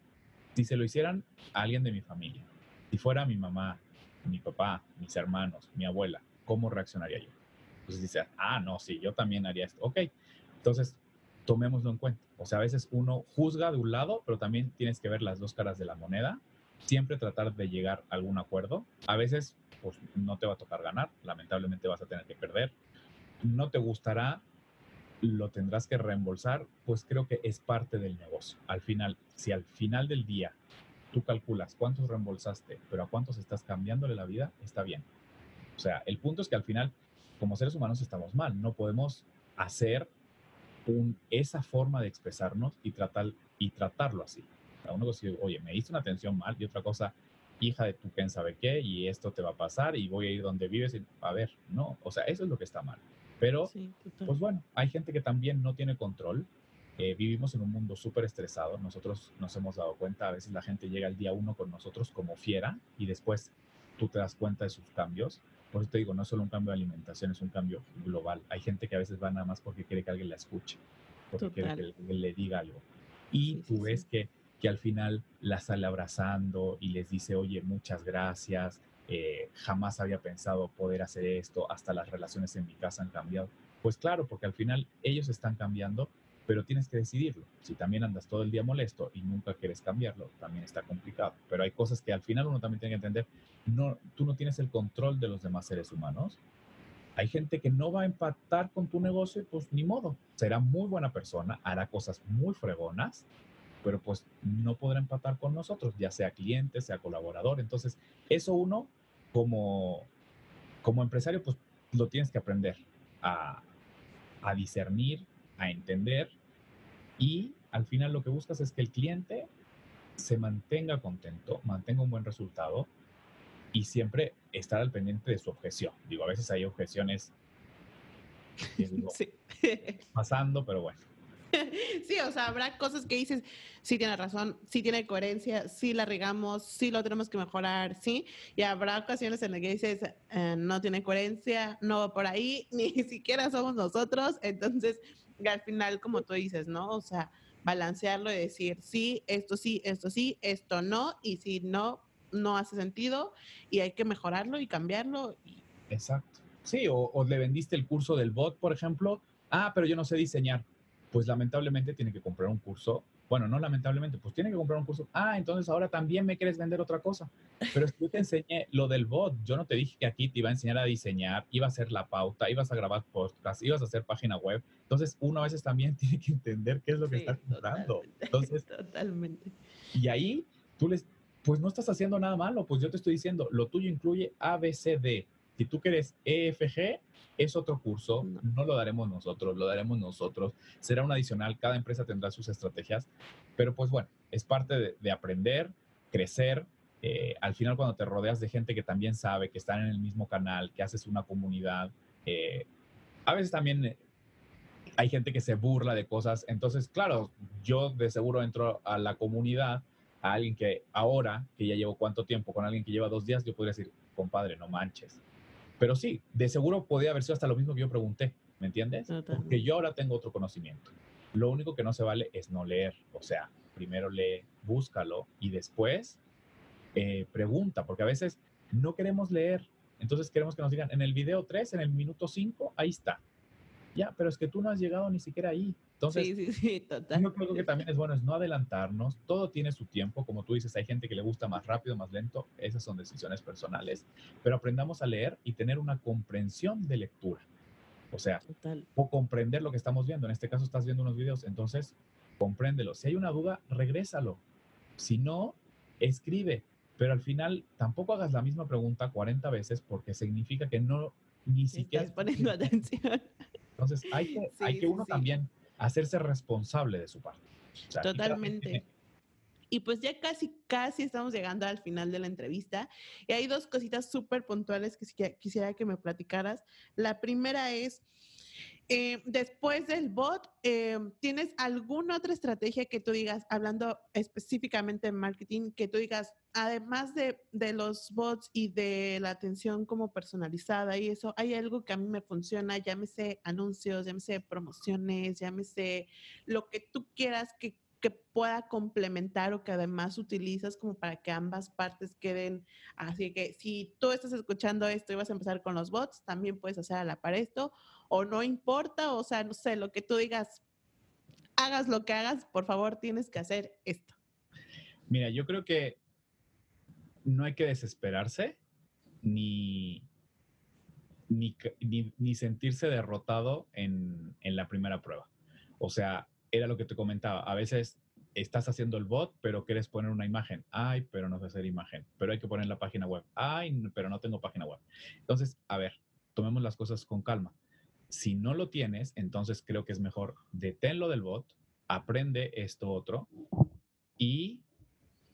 si se lo hicieran a alguien de mi familia, si fuera mi mamá, mi papá, mis hermanos, mi abuela, ¿cómo reaccionaría yo? Entonces dice, ah, no, sí, yo también haría esto. Ok, entonces tomémoslo en cuenta. O sea, a veces uno juzga de un lado, pero también tienes que ver las dos caras de la moneda. Siempre tratar de llegar a algún acuerdo. A veces, pues no te va a tocar ganar, lamentablemente vas a tener que perder. No te gustará, lo tendrás que reembolsar, pues creo que es parte del negocio. Al final, si al final del día tú calculas cuántos reembolsaste, pero a cuántos estás cambiándole la vida, está bien. O sea, el punto es que al final, como seres humanos, estamos mal. No podemos hacer un, esa forma de expresarnos y, tratar, y tratarlo así. Sea, uno dice, oye, me diste una atención mal y otra cosa, hija de tú, quién sabe qué, y esto te va a pasar y voy a ir donde vives. Y, a ver, no, o sea, eso es lo que está mal. Pero, Sí, pues bueno, hay gente que también no tiene control. Eh, vivimos en un mundo súper estresado. Nosotros nos hemos dado cuenta, a veces la gente llega el día uno con nosotros como fiera y después tú te das cuenta de sus cambios. Por eso te digo, no es solo un cambio de alimentación, es un cambio global. Hay gente que a veces va nada más porque quiere que alguien la escuche, porque quiere Total. que le- le diga algo. Y tú ves que, que al final la sale abrazando y les dice, oye, muchas gracias, eh, jamás había pensado poder hacer esto, hasta las relaciones en mi casa han cambiado. Pues claro, porque al final ellos están cambiando, pero tienes que decidirlo. Si también andas todo el día molesto y nunca quieres cambiarlo, también está complicado. Pero hay cosas que al final uno también tiene que entender, no, tú no tienes el control de los demás seres humanos. Hay gente que no va a empatar con tu negocio, pues ni modo. Será muy buena persona, hará cosas muy fregonas, pero pues no podrá empatar con nosotros, ya sea cliente, sea colaborador. Entonces, eso uno como, como empresario, pues lo tienes que aprender a, a discernir, a entender y al final lo que buscas es que el cliente se mantenga contento, mantenga un buen resultado y siempre estar al pendiente de su objeción. Digo, a veces hay objeciones pasando, pero bueno. Sí, o sea, habrá cosas que dices, sí tiene razón, sí tiene coherencia, sí la regamos, sí lo tenemos que mejorar, sí. Y habrá ocasiones en las que dices, eh, no tiene coherencia, no va por ahí, ni siquiera somos nosotros. Entonces, al final, como tú dices, ¿no? O sea, balancearlo y decir, sí, esto sí, esto sí, esto no, y si no, no hace sentido y hay que mejorarlo y cambiarlo. Exacto. Sí, o, o, le vendiste el curso del bot, por ejemplo. Ah, pero yo no sé diseñar. Pues lamentablemente tiene que comprar un curso bueno, no lamentablemente, pues tiene que comprar un curso. Ah, entonces ahora también me quieres vender otra cosa. Pero es que yo te enseñé lo del bot. Yo no te dije que aquí te iba a enseñar a diseñar, iba a hacer la pauta, ibas a grabar podcast, ibas a hacer página web. Entonces, uno a veces también tiene que entender qué es lo que está comprando. Entonces, totalmente. Y ahí tú les, pues no estás haciendo nada malo. Pues yo te estoy diciendo, lo tuyo incluye ABCD. Si tú quieres EFG, es otro curso, no. lo daremos nosotros, lo daremos nosotros. Será un adicional, cada empresa tendrá sus estrategias, pero pues bueno, es parte de, aprender, crecer. Eh, al final cuando te rodeas de gente que también sabe, que están en el mismo canal, que haces una comunidad, eh, a veces también eh, hay gente que se burla de cosas. Entonces, claro, yo de seguro entro a la comunidad, a alguien que ahora, que ya llevo cuánto tiempo, con alguien que lleva dos días, yo podría decir, compadre, no manches pero sí, de seguro podría haber sido hasta lo mismo que yo pregunté, ¿me entiendes? Porque yo ahora tengo otro conocimiento. Lo único que no se vale es no leer. O sea, primero lee, búscalo y después eh, pregunta, porque a veces no queremos leer. Entonces queremos que nos digan en el video 3, en el minuto 5, ahí está. Ya, pero es que tú no has llegado ni siquiera ahí. Entonces, sí, sí, sí, total. Yo creo que también es bueno es no adelantarnos. Todo tiene su tiempo. Como tú dices, hay gente que le gusta más rápido, más lento. Esas son decisiones personales. Pero aprendamos a leer y tener una comprensión de lectura. O sea, o comprender lo que estamos viendo. En este caso estás viendo unos videos, entonces compréndelo. Si hay una duda, regrésalo. Si no, escribe. Pero al final tampoco hagas la misma pregunta 40 veces porque significa que no ni siquiera estás poniendo atención. Entonces hay que, hay que uno también hacerse responsable de su parte. Totalmente. Y pues ya casi, casi estamos llegando al final de la entrevista. Y hay dos cositas súper puntuales que quisiera que me platicaras. La primera es, eh, después del bot, eh, ¿tienes alguna otra estrategia que tú digas, hablando específicamente de marketing, que tú digas, además de, de, los bots y de la atención como personalizada y eso, hay algo que a mí me funciona, llámese anuncios, llámese promociones, llámese lo que tú quieras que, que pueda complementar o que además utilizas como para que ambas partes queden. Así que si tú estás escuchando esto y vas a empezar con los bots, también puedes hacer a la par esto o no importa, o sea, no sé, lo que tú digas, hagas lo que hagas, por favor, tienes que hacer esto. Mira, yo creo que no hay que desesperarse ni, ni, ni, sentirse derrotado en, en la primera prueba. O sea, era lo que te comentaba, a veces estás haciendo el bot, pero quieres poner una imagen. Ay, pero no sé hacer imagen. Pero hay que poner la página web. Ay, pero no tengo página web. Entonces, a ver, tomemos las cosas con calma. Si no lo tienes, entonces creo que es mejor deténlo del bot, aprende esto otro y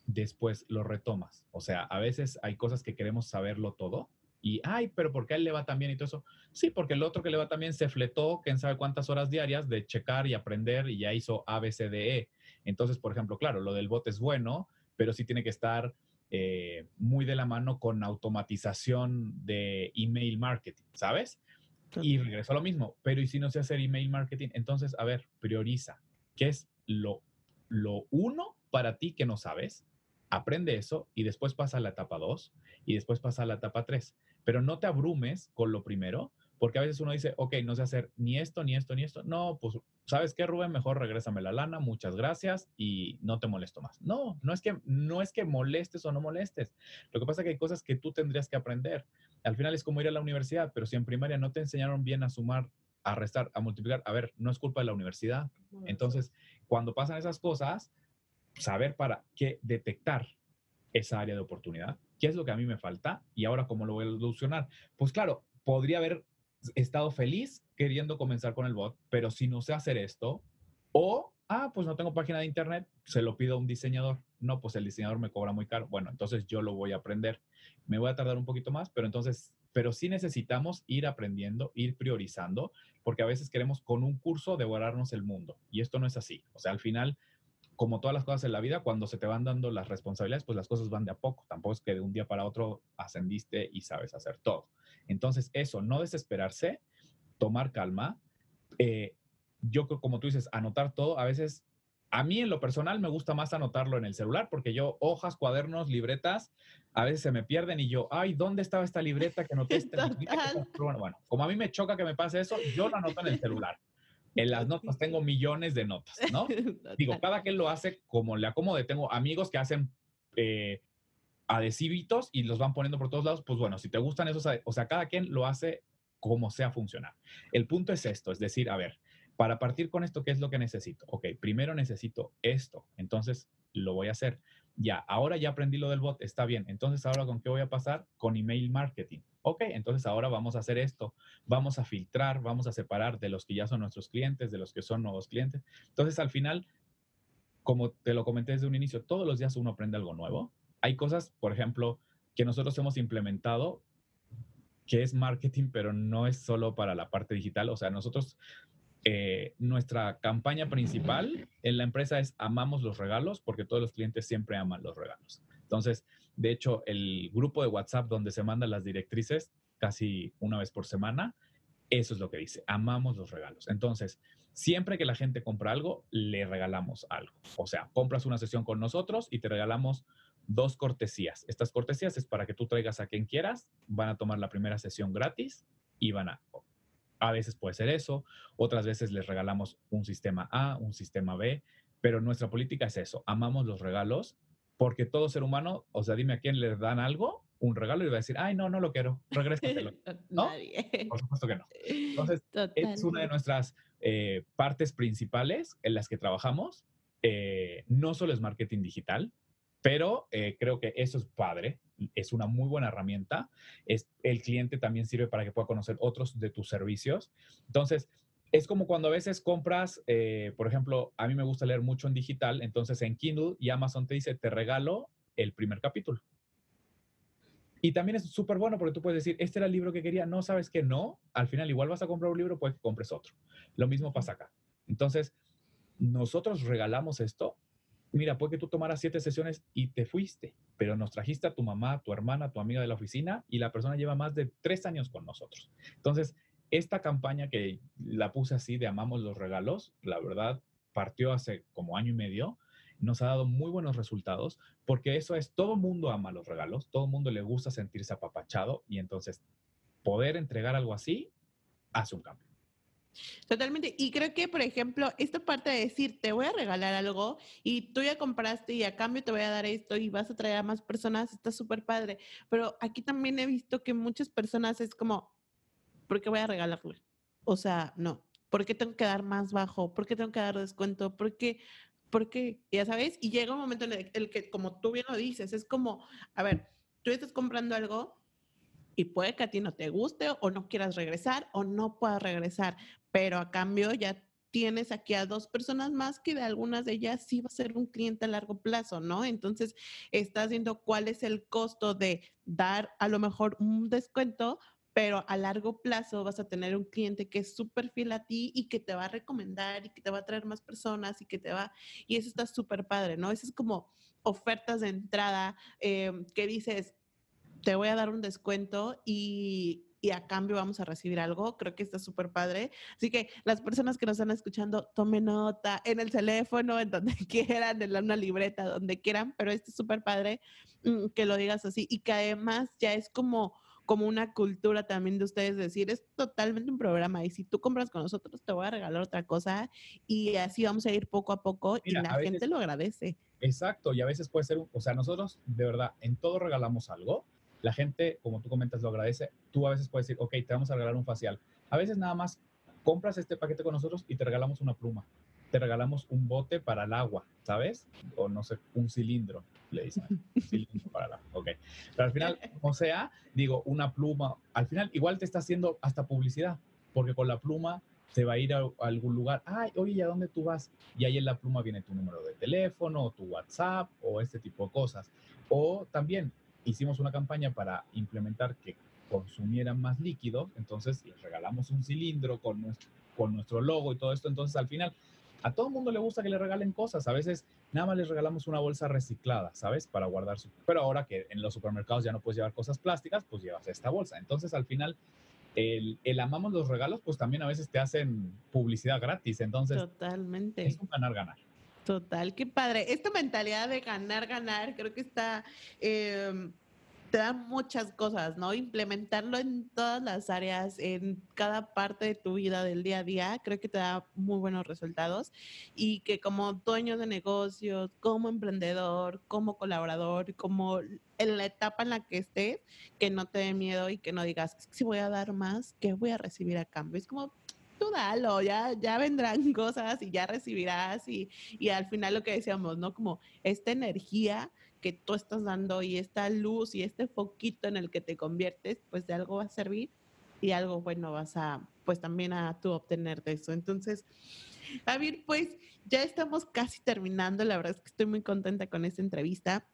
después lo retomas. O sea, a veces hay cosas que queremos saberlo todo y, ay, pero ¿por qué a él le va tan bien y todo eso? Sí, porque el otro que le va también se fletó, quién sabe cuántas horas diarias de checar y aprender y ya hizo A, B, C, D, E. Entonces, por ejemplo, claro, lo del bot es bueno, pero sí tiene que estar eh, muy de la mano con automatización de email marketing, ¿sabes? Y regreso a lo mismo, pero ¿y si no sé hacer email marketing? Entonces, a ver, prioriza. ¿Qué es lo, lo uno para ti que no sabes, aprende eso y después pasa a la etapa 2 y después pasa a la etapa 3. Pero no te abrumes con lo primero, porque a veces uno dice, ok, no sé hacer ni esto, ni esto, ni esto. No, pues, ¿sabes qué, Rubén? Mejor regrésame la lana, muchas gracias y no te molesto más. No, no es que, no es que molestes o no molestes. Lo que pasa es que hay cosas que tú tendrías que aprender. Al final es como ir a la universidad, pero si en primaria no te enseñaron bien a sumar, a restar, a multiplicar, a ver, no es culpa de la universidad. Entonces, cuando pasan esas cosas, saber para qué detectar esa área de oportunidad, qué es lo que a mí me falta y ahora cómo lo voy a solucionar. Pues claro, podría haber estado feliz queriendo comenzar con el bot, pero si no sé hacer esto, o, ah, pues no tengo página de internet, se lo pido a un diseñador. No, pues el diseñador me cobra muy caro. Bueno, entonces yo lo voy a aprender. Me voy a tardar un poquito más, pero entonces, pero sí necesitamos ir aprendiendo, ir priorizando, porque a veces queremos con un curso devorarnos el mundo y esto no es así. O sea, al final como todas las cosas en la vida, cuando se te van dando las responsabilidades, pues las cosas van de a poco. Tampoco es que de un día para otro ascendiste y sabes hacer todo. Entonces, eso, no desesperarse, tomar calma. Eh, yo creo, como tú dices, anotar todo. A veces, a mí en lo personal me gusta más anotarlo en el celular porque yo hojas, cuadernos, libretas, a veces se me pierden y yo, ay, ¿dónde estaba esta libreta que noté? Este bueno, bueno, como a mí me choca que me pase eso, yo lo anoto en el celular. En las notas tengo millones de notas, ¿no? Digo, cada quien lo hace como le acomode. Tengo amigos que hacen eh, adhesivitos y los van poniendo por todos lados. Pues bueno, si te gustan esos, o sea, cada quien lo hace como sea funcionar. El punto es esto, es decir, a ver, para partir con esto, ¿qué es lo que necesito? Ok, primero necesito esto, entonces lo voy a hacer. Ya, ahora ya aprendí lo del bot, está bien. Entonces, ahora con qué voy a pasar? Con email marketing. Ok, entonces ahora vamos a hacer esto. Vamos a filtrar, vamos a separar de los que ya son nuestros clientes, de los que son nuevos clientes. Entonces, al final, como te lo comenté desde un inicio, todos los días uno aprende algo nuevo. Hay cosas, por ejemplo, que nosotros hemos implementado que es marketing, pero no es solo para la parte digital. O sea, nosotros eh, nuestra campaña principal en la empresa es amamos los regalos porque todos los clientes siempre aman los regalos. Entonces, de hecho, el grupo de WhatsApp donde se mandan las directrices casi una vez por semana, eso es lo que dice, amamos los regalos. Entonces, siempre que la gente compra algo, le regalamos algo. O sea, compras una sesión con nosotros y te regalamos dos cortesías. Estas cortesías es para que tú traigas a quien quieras, van a tomar la primera sesión gratis y van a a veces puede ser eso, otras veces les regalamos un sistema A, un sistema B, pero nuestra política es eso, amamos los regalos porque todo ser humano, o sea, dime a quién le dan algo, un regalo y va a decir, ay, no, no lo quiero, regrésatelo. ¿No? Por supuesto que no. Entonces, es una de nuestras eh, partes principales en las que trabajamos. Eh, no solo es marketing digital, pero eh, creo que eso es padre, es una muy buena herramienta. Es, el cliente también sirve para que pueda conocer otros de tus servicios. Entonces, es como cuando a veces compras, eh, por ejemplo, a mí me gusta leer mucho en digital, entonces en Kindle y Amazon te dice, te regalo el primer capítulo. Y también es súper bueno porque tú puedes decir, este era el libro que quería, no sabes que no, al final igual vas a comprar un libro, que compres otro. Lo mismo pasa acá. Entonces, nosotros regalamos esto mira, puede que tú tomaras siete sesiones y te fuiste, pero nos trajiste a tu mamá, tu hermana, tu amiga de la oficina y la persona lleva más de tres años con nosotros. Entonces, esta campaña que la puse así de amamos los regalos, la verdad, partió hace como año y medio, nos ha dado muy buenos resultados porque eso es, todo mundo ama los regalos, todo mundo le gusta sentirse apapachado y entonces poder entregar algo así hace un cambio. Totalmente. Y creo que, por ejemplo, esta parte de decir, te voy a regalar algo y tú ya compraste y a cambio te voy a dar esto y vas a traer a más personas, está súper padre. Pero aquí también he visto que muchas personas es como, ¿por qué voy a regalarle? O sea, no. ¿Por qué tengo que dar más bajo? ¿Por qué tengo que dar descuento? ¿Por qué? Ya sabes, y llega un momento en el que, como tú bien lo dices, es como, a ver, tú estás comprando algo, y puede que a ti no te guste o no quieras regresar o no puedas regresar, pero a cambio ya tienes aquí a dos personas más que de algunas de ellas sí va a ser un cliente a largo plazo, ¿no? Entonces, estás viendo cuál es el costo de dar a lo mejor un descuento, pero a largo plazo vas a tener un cliente que es súper fiel a ti y que te va a recomendar y que te va a traer más personas y que te va, y eso está súper padre, ¿no? Eso es como ofertas de entrada eh, que dices, te voy a dar un descuento y, y a cambio vamos a recibir algo. Creo que está súper padre. Así que las personas que nos están escuchando, tomen nota en el teléfono, en donde quieran, en una libreta, donde quieran, pero este es súper padre mm, que lo digas así y que además ya es como como una cultura también de ustedes decir, es totalmente un programa y si tú compras con nosotros te voy a regalar otra cosa y así vamos a ir poco a poco y la gente lo agradece. Exacto, y a veces puede ser, o sea, nosotros de verdad en todo regalamos algo, la gente, como tú comentas, lo agradece, tú a veces puedes decir, ok, te vamos a regalar un facial, a veces nada más compras este paquete con nosotros y te regalamos una pluma te regalamos un bote para el agua, ¿sabes? O no sé, un cilindro, le dicen. Un cilindro para el agua, ok. Pero al final, o sea, digo, una pluma, al final igual te está haciendo hasta publicidad, porque con la pluma se va a ir a, algún lugar, ay, oye, ¿y a dónde tú vas? Y ahí en la pluma viene tu número de teléfono, o tu WhatsApp, o este tipo de cosas. O también hicimos una campaña para implementar que consumieran más líquidos, entonces les regalamos un cilindro con nuestro, con nuestro logo y todo esto, entonces al final a todo el mundo le gusta que le regalen cosas. A veces nada más les regalamos una bolsa reciclada, ¿sabes? Para guardar su... Pero ahora que en los supermercados ya no puedes llevar cosas plásticas, pues llevas esta bolsa. Entonces al final el, el, amamos los regalos, pues también a veces te hacen publicidad gratis. Entonces, totalmente. Es un ganar-ganar. Total, qué padre. Esta mentalidad de ganar, ganar, creo que está eh, te da muchas cosas, ¿no? Implementarlo en todas las áreas, en cada parte de tu vida del día a día, creo que te da muy buenos resultados y que como dueño de negocios, como emprendedor, como colaborador, como en la etapa en la que estés, que no te dé miedo y que no digas, si voy a dar más, ¿qué voy a recibir a cambio? Es como, ya, ya vendrán cosas y ya recibirás y, y al final lo que decíamos, ¿no? Como esta energía que tú estás dando y esta luz y este foquito en el que te conviertes, pues de algo va a servir y algo bueno vas a, pues también a tú obtener de eso. Entonces, Javier, pues ya estamos casi terminando. La verdad es que estoy muy contenta con esta entrevista.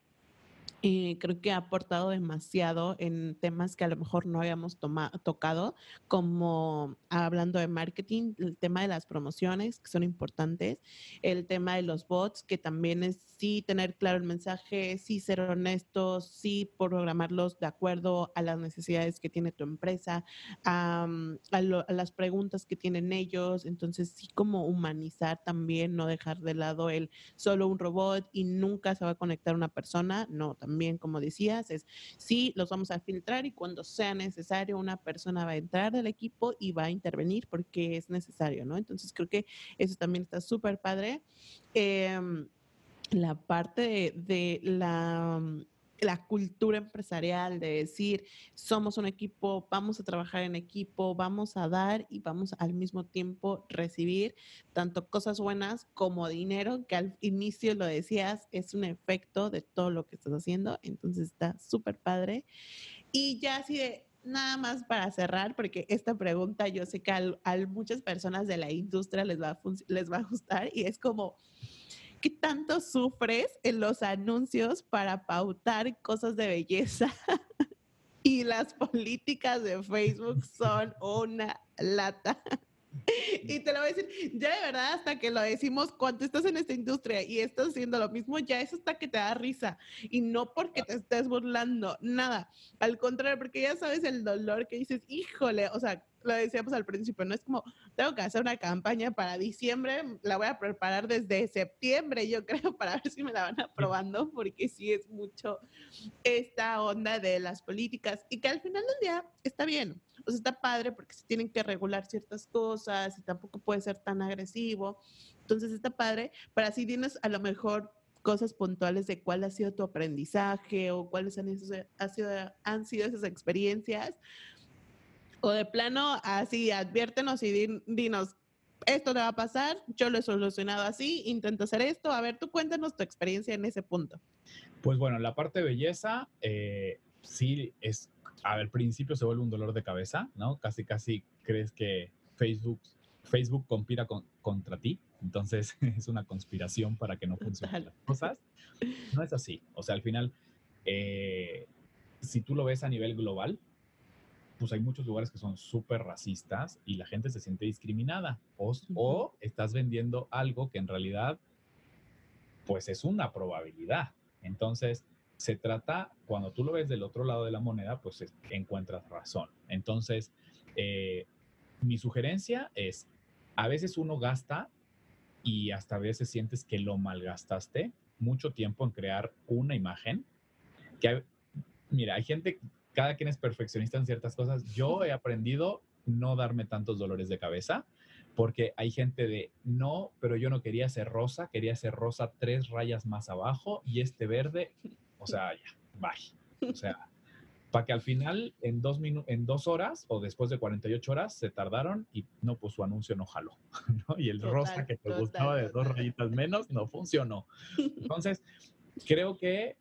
Eh, creo que ha aportado demasiado en temas que a lo mejor no habíamos tocado, como hablando de marketing, el tema de las promociones, que son importantes, el tema de los bots, que también es sí tener claro el mensaje, sí ser honestos, sí programarlos de acuerdo a las necesidades que tiene tu empresa, a, a las preguntas que tienen ellos, entonces sí como humanizar también, no dejar de lado el solo un robot y nunca se va a conectar una persona, no, también también, como decías, es sí, los vamos a filtrar y cuando sea necesario una persona va a entrar del equipo y va a intervenir porque es necesario, ¿no? Entonces creo que eso también está súper padre. Em, la parte de la la cultura empresarial de decir, somos un equipo, vamos a trabajar en equipo, vamos a dar y vamos al mismo tiempo recibir tanto cosas buenas como dinero, que al inicio lo decías, es un efecto de todo lo que estás haciendo, entonces está súper padre. Y ya así de, nada más para cerrar, porque esta pregunta yo sé que a, muchas personas de la industria les va, les va a gustar y es como, ¿Qué tanto sufres en los anuncios para pautar cosas de belleza? y las políticas de Facebook son una lata. Y te lo voy a decir, ya de verdad, hasta que lo decimos, cuando estás en esta industria y estás haciendo lo mismo, ya es hasta que te da risa. Y no porque te estés burlando, nada. Al contrario, porque ya sabes el dolor que dices, híjole, o sea, lo decíamos al principio, no es como, tengo que hacer una campaña para diciembre, la voy a preparar desde septiembre, yo creo, para ver si me la van aprobando, porque sí es mucho esta onda de las políticas y que al final del día está bien, o sea, está padre porque se tienen que regular ciertas cosas y tampoco puede ser tan agresivo, entonces está padre, para así tienes a lo mejor cosas puntuales de cuál ha sido tu aprendizaje o cuáles han, sido, han sido esas experiencias o de plano, así, adviértenos y dinos, esto te va a pasar, yo lo he solucionado así, intento hacer esto. A ver, tú cuéntanos tu experiencia en ese punto. Pues bueno, la parte de belleza, eh, sí es, al principio se vuelve un dolor de cabeza, ¿no? Casi, casi crees que Facebook, Facebook conspira contra ti, entonces es una conspiración para que no funcionen las cosas. No es así, o sea, al final, eh, si tú lo ves a nivel global, pues hay muchos lugares que son súper racistas y la gente se siente discriminada. O, o, estás vendiendo algo que en realidad, pues es una probabilidad. Entonces, se trata, cuando tú lo ves del otro lado de la moneda, pues encuentras razón. Entonces, eh, mi sugerencia es, a veces uno gasta y hasta a veces sientes que lo malgastaste mucho tiempo en crear una imagen. Que, mira, hay gente, cada quien es perfeccionista en ciertas cosas. Yo he aprendido no darme tantos dolores de cabeza porque hay gente de, no, pero yo no quería ser rosa, quería ser rosa tres rayas más abajo y este verde, o sea, ya, bye. O sea, para que al final en dos, en dos horas o después de 48 horas se tardaron y no, pues su anuncio no jaló, ¿no? Y el rosa que te gustaba de dos rayitas menos no funcionó. Entonces, creo que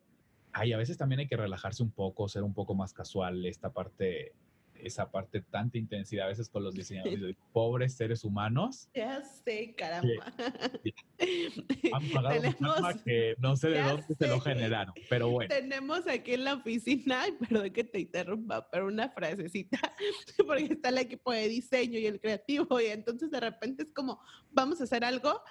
hay, a veces también hay que relajarse un poco, ser un poco más casual, esta parte esa parte tanta intensidad a veces con los diseñadores, pobres seres humanos. Ya sé, caramba. han pagado tenemos, que no sé de dónde se lo generaron, pero bueno. Tenemos aquí en la oficina, perdón que te interrumpa, pero una frasecita, porque está el equipo de diseño y el creativo, y entonces de repente es como, vamos a hacer algo,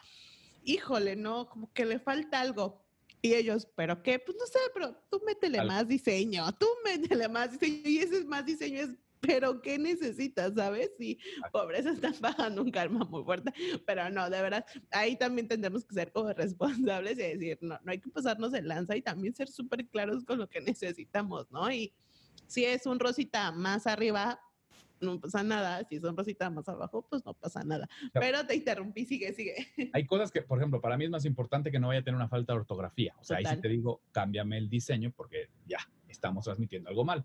híjole, no, como que le falta algo. Y ellos, ¿pero qué? Pues no sé, pero tú métele más diseño, tú métele más diseño, y ese es más diseño, es pero ¿qué necesitas, sabes? Y pobres están pagando un karma muy fuerte, pero no, de verdad, ahí también tendremos que ser como responsables y decir, no, no hay que pasarnos el lanza y también ser súper claros con lo que necesitamos, ¿no? Y si es un rosita más arriba, no pasa nada. Si es un rosita más abajo, pues no pasa nada. Pero te interrumpí, sigue, sigue. Hay cosas que, por ejemplo, para mí es más importante que no vaya a tener una falta de ortografía. O sea, ahí sí te digo, cámbiame el diseño porque ya, estamos transmitiendo algo mal.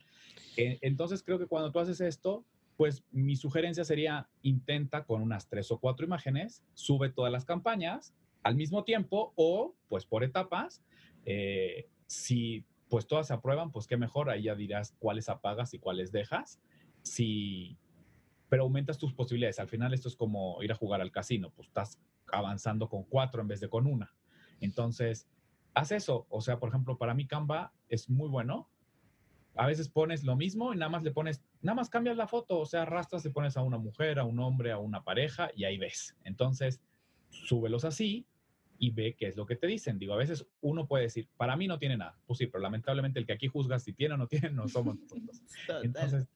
Eh, entonces creo que cuando tú haces esto, pues mi sugerencia sería intenta con unas tres o cuatro imágenes, sube todas las campañas al mismo tiempo o pues por etapas. Eh, si pues todas se aprueban, pues qué mejor, ahí ya dirás cuáles apagas y cuáles dejas. Si, pero aumentas tus posibilidades. Al final esto es como ir a jugar al casino, pues estás avanzando con cuatro en vez de con una. Entonces, haz eso. O sea, por ejemplo, para mí Canva es muy bueno a veces pones lo mismo y nada más le pones, nada más cambias la foto, o sea, arrastras y pones a una mujer, a un hombre, a una pareja y ahí ves. Entonces, súbelos así y ve qué es lo que te dicen. Digo, a veces uno puede decir, para mí no tiene nada. Pues sí, pero lamentablemente el que aquí juzga si tiene o no tiene, no somos nosotros. Entonces,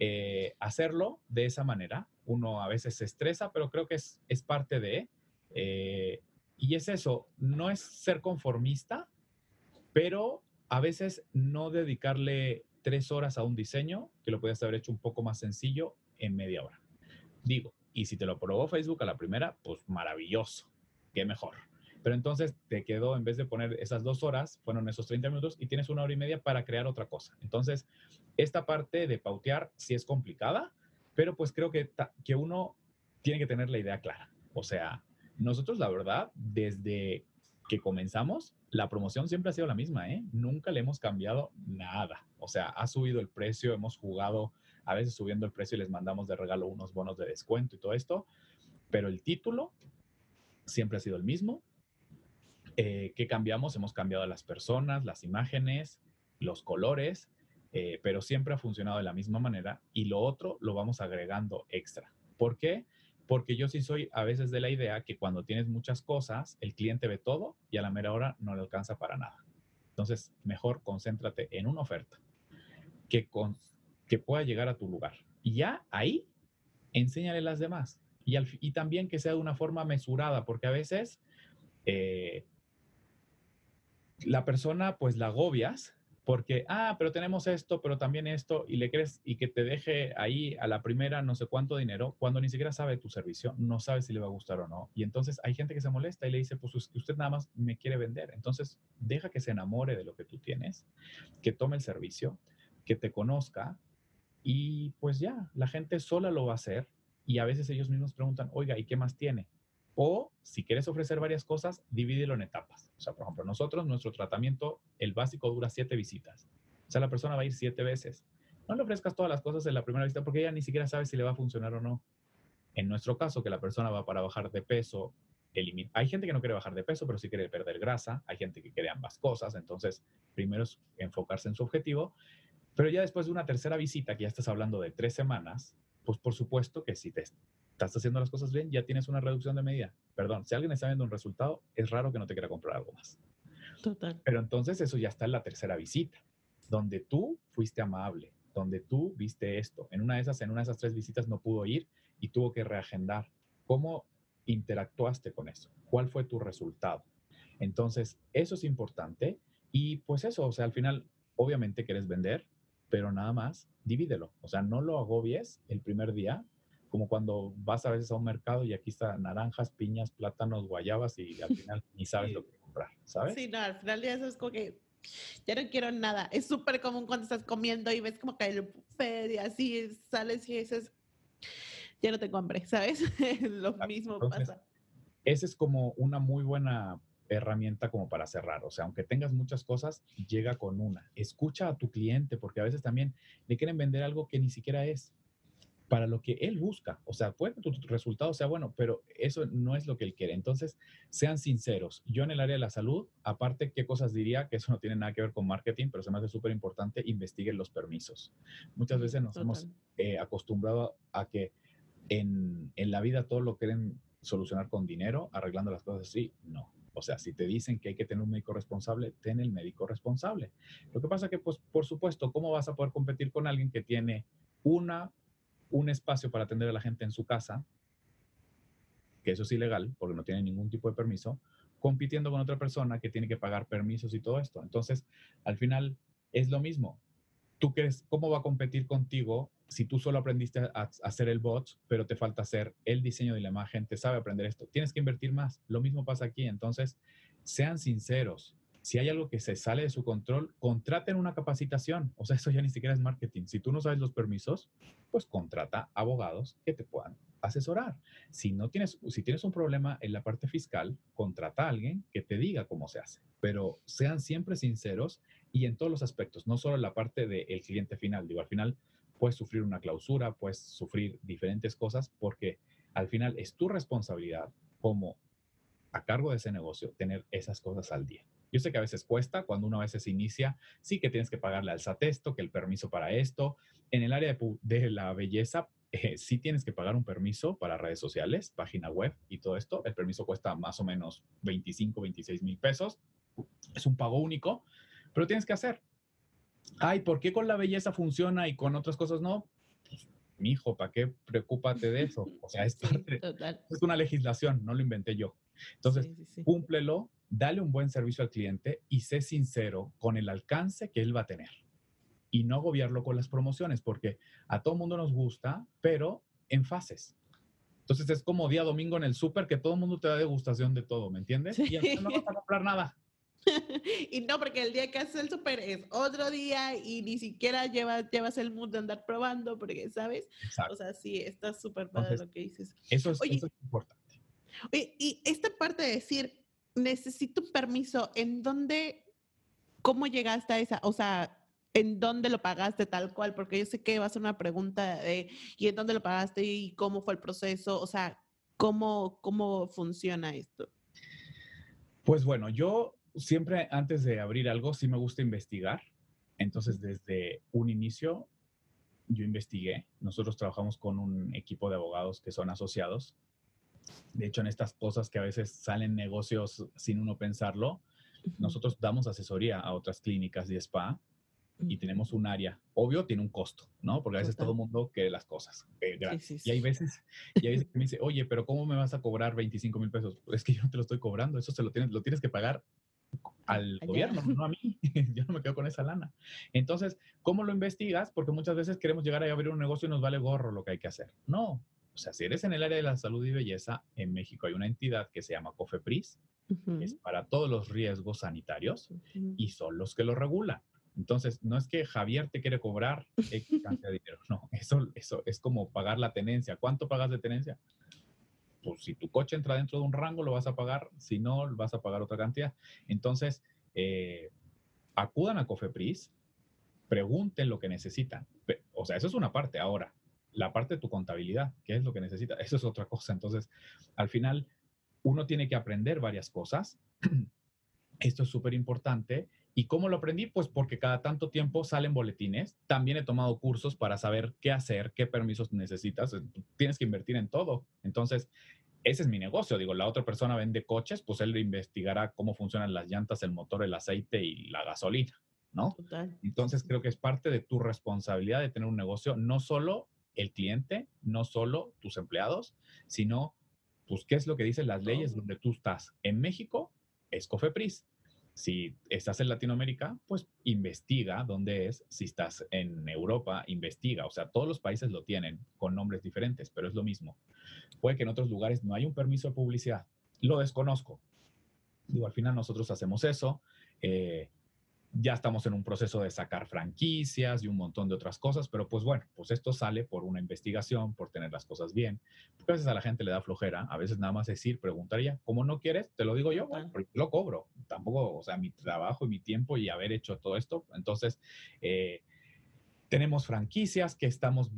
eh, hacerlo de esa manera, uno a veces se estresa, pero creo que es, es parte de... Eh, y es eso, no es ser conformista, pero a veces no dedicarle tres horas a un diseño, que lo puedes haber hecho un poco más sencillo en media hora. Digo, y si te lo probó Facebook a la primera, pues maravilloso, qué mejor. Pero entonces te quedó, en vez de poner esas dos horas, fueron esos 30 minutos y tienes una hora y media para crear otra cosa. Entonces, esta parte de pautear sí es complicada, pero pues creo que, que uno tiene que tener la idea clara. O sea, nosotros la verdad, desde que comenzamos, la promoción siempre ha sido la misma, ¿eh? Nunca le hemos cambiado nada. O sea, ha subido el precio, hemos jugado a veces subiendo el precio y les mandamos de regalo unos bonos de descuento y todo esto, pero el título siempre ha sido el mismo. Eh, ¿Qué cambiamos? Hemos cambiado las personas, las imágenes, los colores, eh, pero siempre ha funcionado de la misma manera y lo otro lo vamos agregando extra. ¿Por qué? porque yo sí soy a veces de la idea que cuando tienes muchas cosas, el cliente ve todo y a la mera hora no le alcanza para nada. Entonces, mejor concéntrate en una oferta que, con, que pueda llegar a tu lugar. Y ya ahí, enséñale las demás. Y, y también que sea de una forma mesurada, porque a veces eh, la persona, pues la agobias porque, ah, pero tenemos esto, pero también esto, y le crees y que te deje ahí a la primera no sé cuánto dinero, cuando ni siquiera sabe tu servicio, no sabe si le va a gustar o no. Y entonces hay gente que se molesta y le dice, pues usted nada más me quiere vender. Entonces, deja que se enamore de lo que tú tienes, que tome el servicio, que te conozca y pues ya, la gente sola lo va a hacer y a veces ellos mismos preguntan, oiga, ¿y qué más tiene? O si quieres ofrecer varias cosas, divídelo en etapas. O sea, por ejemplo, nosotros, nuestro tratamiento, el básico dura siete visitas. O sea, la persona va a ir siete veces. No le ofrezcas todas las cosas en la primera visita porque ella ni siquiera sabe si le va a funcionar o no. En nuestro caso, que la persona va para bajar de peso, hay gente que no quiere bajar de peso, pero sí quiere perder grasa. Hay gente que quiere ambas cosas. Entonces, primero es enfocarse en su objetivo. Pero ya después de una tercera visita, que ya estás hablando de tres semanas, pues por supuesto que si te estás haciendo las cosas bien, ya tienes una reducción de medida. Perdón, si alguien está viendo un resultado, es raro que no te quiera comprar algo más. Total. Pero entonces eso ya está en la tercera visita, donde tú fuiste amable, donde tú viste esto. En una de esas, en una de esas tres visitas no pudo ir y tuvo que reagendar. ¿Cómo interactuaste con eso? ¿Cuál fue tu resultado? Entonces, eso es importante y pues eso, o sea, al final, obviamente quieres vender, pero nada más, divídelo. O sea, no lo agobies el primer día, como cuando vas a veces a un mercado y aquí están naranjas, piñas, plátanos, guayabas y al final ni sabes lo que comprar, ¿sabes? Sí, no, al final ya eso es como que ya no quiero nada. Es súper común cuando estás comiendo y ves como que el buffet y así sales y dices, ya no tengo hambre, ¿sabes? lo mismo pasa. Esa es como una muy buena herramienta como para cerrar. O sea, aunque tengas muchas cosas, llega con una. Escucha a tu cliente porque a veces también le quieren vender algo que ni siquiera es para lo que él busca. O sea, puede que tu resultado sea bueno, pero eso no es lo que él quiere. Entonces, sean sinceros. Yo en el área de la salud, aparte, ¿qué cosas diría? Que eso no tiene nada que ver con marketing, pero se me hace súper importante, investiguen los permisos. Muchas veces nos hemos eh, acostumbrado a que en, en la vida todo lo quieren solucionar con dinero, arreglando las cosas así. No, o sea, si te dicen que hay que tener un médico responsable, ten el médico responsable. Lo que pasa que, pues, por supuesto, ¿cómo vas a poder competir con alguien que tiene una un espacio para atender a la gente en su casa, que eso es ilegal porque no tiene ningún tipo de permiso, compitiendo con otra persona que tiene que pagar permisos y todo esto. Entonces, al final es lo mismo. ¿Tú crees cómo va a competir contigo si tú solo aprendiste a, hacer el bot, pero te falta hacer el diseño de la imagen, te sabe aprender esto? Tienes que invertir más. Lo mismo pasa aquí. Entonces, sean sinceros si hay algo que se sale de su control, contraten una capacitación. O sea, eso ya ni siquiera es marketing. Si tú no sabes los permisos, pues contrata abogados que te puedan asesorar. Si no tienes, si tienes un problema en la parte fiscal, contrata a alguien que te diga cómo se hace. Pero sean siempre sinceros y en todos los aspectos, no solo en la parte del cliente final. Digo, al final puedes sufrir una clausura, puedes sufrir diferentes cosas porque al final es tu responsabilidad como a cargo de ese negocio tener esas cosas al día. Yo sé que a veces cuesta, cuando uno a veces inicia, sí que tienes que pagarle al SAT que el permiso para esto. En el área de, la belleza, eh, sí tienes que pagar un permiso para redes sociales, página web y todo esto. El permiso cuesta más o menos 25, 26 mil pesos. Es un pago único, pero tienes que hacer. Ay, ¿por qué con la belleza funciona y con otras cosas no? Pues, mi hijo, ¿para qué preocúpate de eso? O sea, es, es una legislación, no lo inventé yo. Entonces, cúmplelo, dale un buen servicio al cliente y sé sincero con el alcance que él va a tener. Y no agobiarlo con las promociones, porque a todo mundo nos gusta, pero en fases. Entonces es como día domingo en el súper que todo el mundo te da degustación de todo, ¿me entiendes? Y no vas a comprar nada. y no, porque el día que haces el súper es otro día y ni siquiera llevas, llevas el mood de andar probando, porque, ¿sabes? O sea, sí, está súper padre lo que dices. Eso es, eso es importante. Oye, y esta parte de decir, necesito permiso, ¿en dónde, cómo llegaste a esa, o sea, en dónde lo pagaste tal cual? Porque yo sé que va a ser una pregunta de, ¿y en dónde lo pagaste y cómo fue el proceso? O sea, ¿cómo, cómo funciona esto? Pues bueno, yo siempre antes de abrir algo sí me gusta investigar. Entonces, desde un inicio, yo investigué. Nosotros trabajamos con un equipo de abogados que son asociados de hecho, en estas cosas que a veces salen negocios sin uno pensarlo, nosotros damos asesoría a otras clínicas de spa y tenemos un área. Obvio, tiene un costo, ¿no? Porque a veces todo el mundo quiere las cosas eh, Y hay veces, y hay veces que me dice, oye, pero ¿cómo me vas a cobrar 25 mil pesos? es que yo no te lo estoy cobrando, eso se lo tienes, lo tienes que pagar al gobierno, no a mí. yo no me quedo con esa lana. Entonces, ¿cómo lo investigas? Porque muchas veces queremos llegar a abrir un negocio y nos vale gorro lo que hay que hacer. No, o sea, si eres en el área de la salud y belleza, en México hay una entidad que se llama COFEPRIS, que es para todos los riesgos sanitarios y son los que lo regulan. Entonces, no es que Javier te quiere cobrar X cantidad de dinero, no, eso, eso es como pagar la tenencia. ¿Cuánto pagas de tenencia? Pues si tu coche entra dentro de un rango, lo vas a pagar, si no, vas a pagar otra cantidad. Entonces, eh, acudan a COFEPRIS, pregunten lo que necesitan. O sea, eso es una parte. Ahora, la parte de tu contabilidad, ¿qué es lo que necesita? Eso es otra cosa. Entonces, al final, uno tiene que aprender varias cosas. Esto es súper importante. ¿Y cómo lo aprendí? Pues porque cada tanto tiempo salen boletines. También he tomado cursos para saber qué hacer, qué permisos necesitas. Tienes que invertir en todo. Entonces, ese es mi negocio. Digo, la otra persona vende coches, pues él investigará cómo funcionan las llantas, el motor, el aceite y la gasolina, ¿no? Total. Entonces creo que es parte de tu responsabilidad de tener un negocio, no solo el cliente, no solo tus empleados, sino, pues, ¿qué es lo que dicen las leyes donde tú estás? En México es COFEPRIS. Si estás en Latinoamérica, pues investiga dónde es. Si estás en Europa, investiga. O sea, todos los países lo tienen con nombres diferentes, pero es lo mismo. Puede que en otros lugares no hay un permiso de publicidad. Lo desconozco. Digo, al final nosotros hacemos eso. Eh, ya estamos en un proceso de sacar franquicias y un montón de otras cosas, pero pues bueno, pues esto sale por una investigación, por tener las cosas bien. Porque a veces a la gente le da flojera, a veces nada más decir, preguntaría, como no quieres, te lo digo yo, bueno, lo cobro. Tampoco, o sea, mi trabajo y mi tiempo y haber hecho todo esto. Entonces, eh, tenemos franquicias que estamos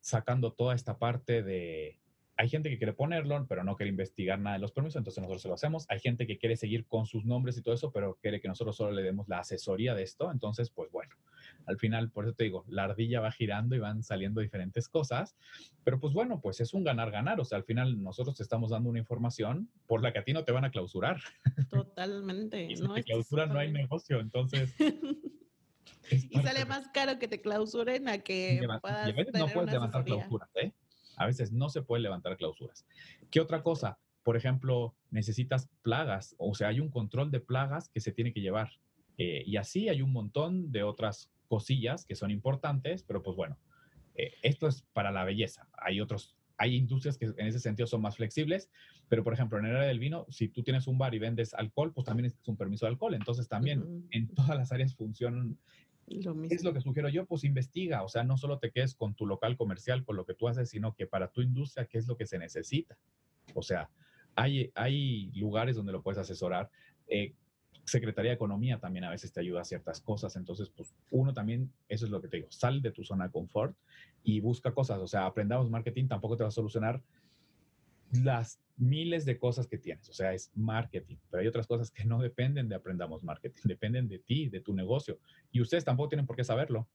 sacando toda esta parte de, hay gente que quiere ponerlo, pero no quiere investigar nada de los permisos, entonces nosotros se lo hacemos. Hay gente que quiere seguir con sus nombres y todo eso, pero quiere que nosotros solo le demos la asesoría de esto. Entonces, pues bueno, al final, por eso te digo, la ardilla va girando y van saliendo diferentes cosas. Pero pues bueno, pues es un ganar-ganar. O sea, al final nosotros te estamos dando una información por la que a ti no te van a clausurar. Totalmente. y si no, te clausuran, no hay negocio. Entonces. y sale más caro que te clausuren a que puedas. no puedes levantar clausuras, ¿eh? A veces no se puede levantar clausuras. ¿Qué otra cosa? Por ejemplo, necesitas plagas, o sea, hay un control de plagas que se tiene que llevar. Eh, y así hay un montón de otras cosillas que son importantes, pero pues bueno, eh, esto es para la belleza. Hay otros, hay industrias que en ese sentido son más flexibles, pero por ejemplo, en el área del vino, si tú tienes un bar y vendes alcohol, pues también es un permiso de alcohol. Entonces también en todas las áreas funcionan ¿Qué es lo que sugiero yo? Pues investiga, o sea, no solo te quedes con tu local comercial, con lo que tú haces, sino que para tu industria, ¿qué es lo que se necesita? O sea, hay, hay lugares donde lo puedes asesorar. Eh, Secretaría de Economía también a veces te ayuda a ciertas cosas. Entonces, pues uno también, eso es lo que te digo, sal de tu zona de confort y busca cosas. O sea, aprendamos marketing, tampoco te va a solucionar las miles de cosas que tienes, o sea, es marketing, pero hay otras cosas que no dependen de aprendamos marketing, dependen de ti, de tu negocio, y ustedes tampoco tienen por qué saberlo.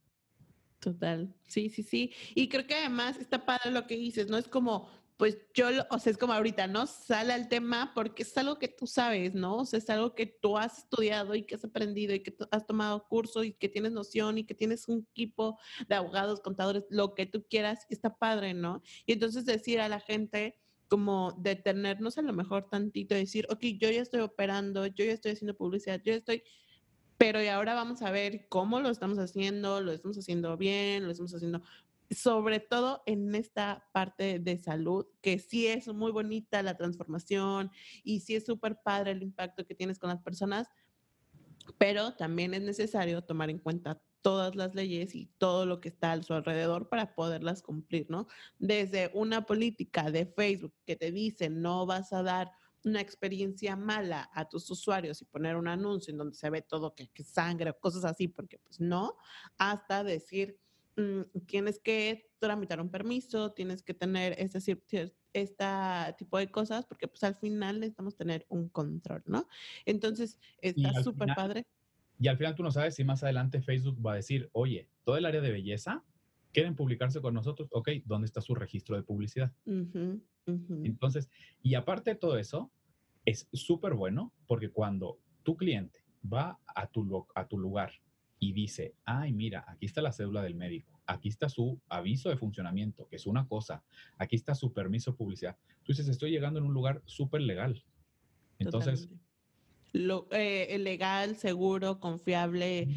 Total, sí, sí, sí. Y creo que además está padre lo que dices, ¿no? Es como, pues yo, o sea, es como ahorita, ¿no? Sale al tema porque es algo que tú sabes, ¿no? O sea, es algo que tú has estudiado y que has aprendido y que has tomado curso y que tienes noción y que tienes un equipo de abogados, contadores, lo que tú quieras, está padre, ¿no? Y entonces decir a la gente, como detenernos a lo mejor tantito decir, ok, yo ya estoy operando, yo ya estoy haciendo publicidad, yo estoy, pero y ahora vamos a ver cómo lo estamos haciendo, lo estamos haciendo bien, lo estamos haciendo, sobre todo en esta parte de salud, que sí es muy bonita la transformación y sí es súper padre el impacto que tienes con las personas, pero también es necesario tomar en cuenta todas las leyes y todo lo que está a su alrededor para poderlas cumplir, ¿no? Desde una política de Facebook que te dice no vas a dar una experiencia mala a tus usuarios y poner un anuncio en donde se ve todo que, que sangre o cosas así, porque pues no, hasta decir, mm, tienes que tramitar un permiso, tienes que tener este, este tipo de cosas, porque pues al final necesitamos tener un control, ¿no? Entonces, está súper padre. Y al final tú no sabes si más adelante Facebook va a decir, oye, todo el área de belleza quieren publicarse con nosotros, ok, ¿dónde está su registro de publicidad? Entonces, y aparte de todo eso, es súper bueno porque cuando tu cliente va a tu, a tu lugar y dice, ay, mira, aquí está la cédula del médico, aquí está su aviso de funcionamiento, que es una cosa, aquí está su permiso de publicidad, tú dices, estoy llegando en un lugar súper legal. Entonces, lo, eh, legal, seguro, confiable.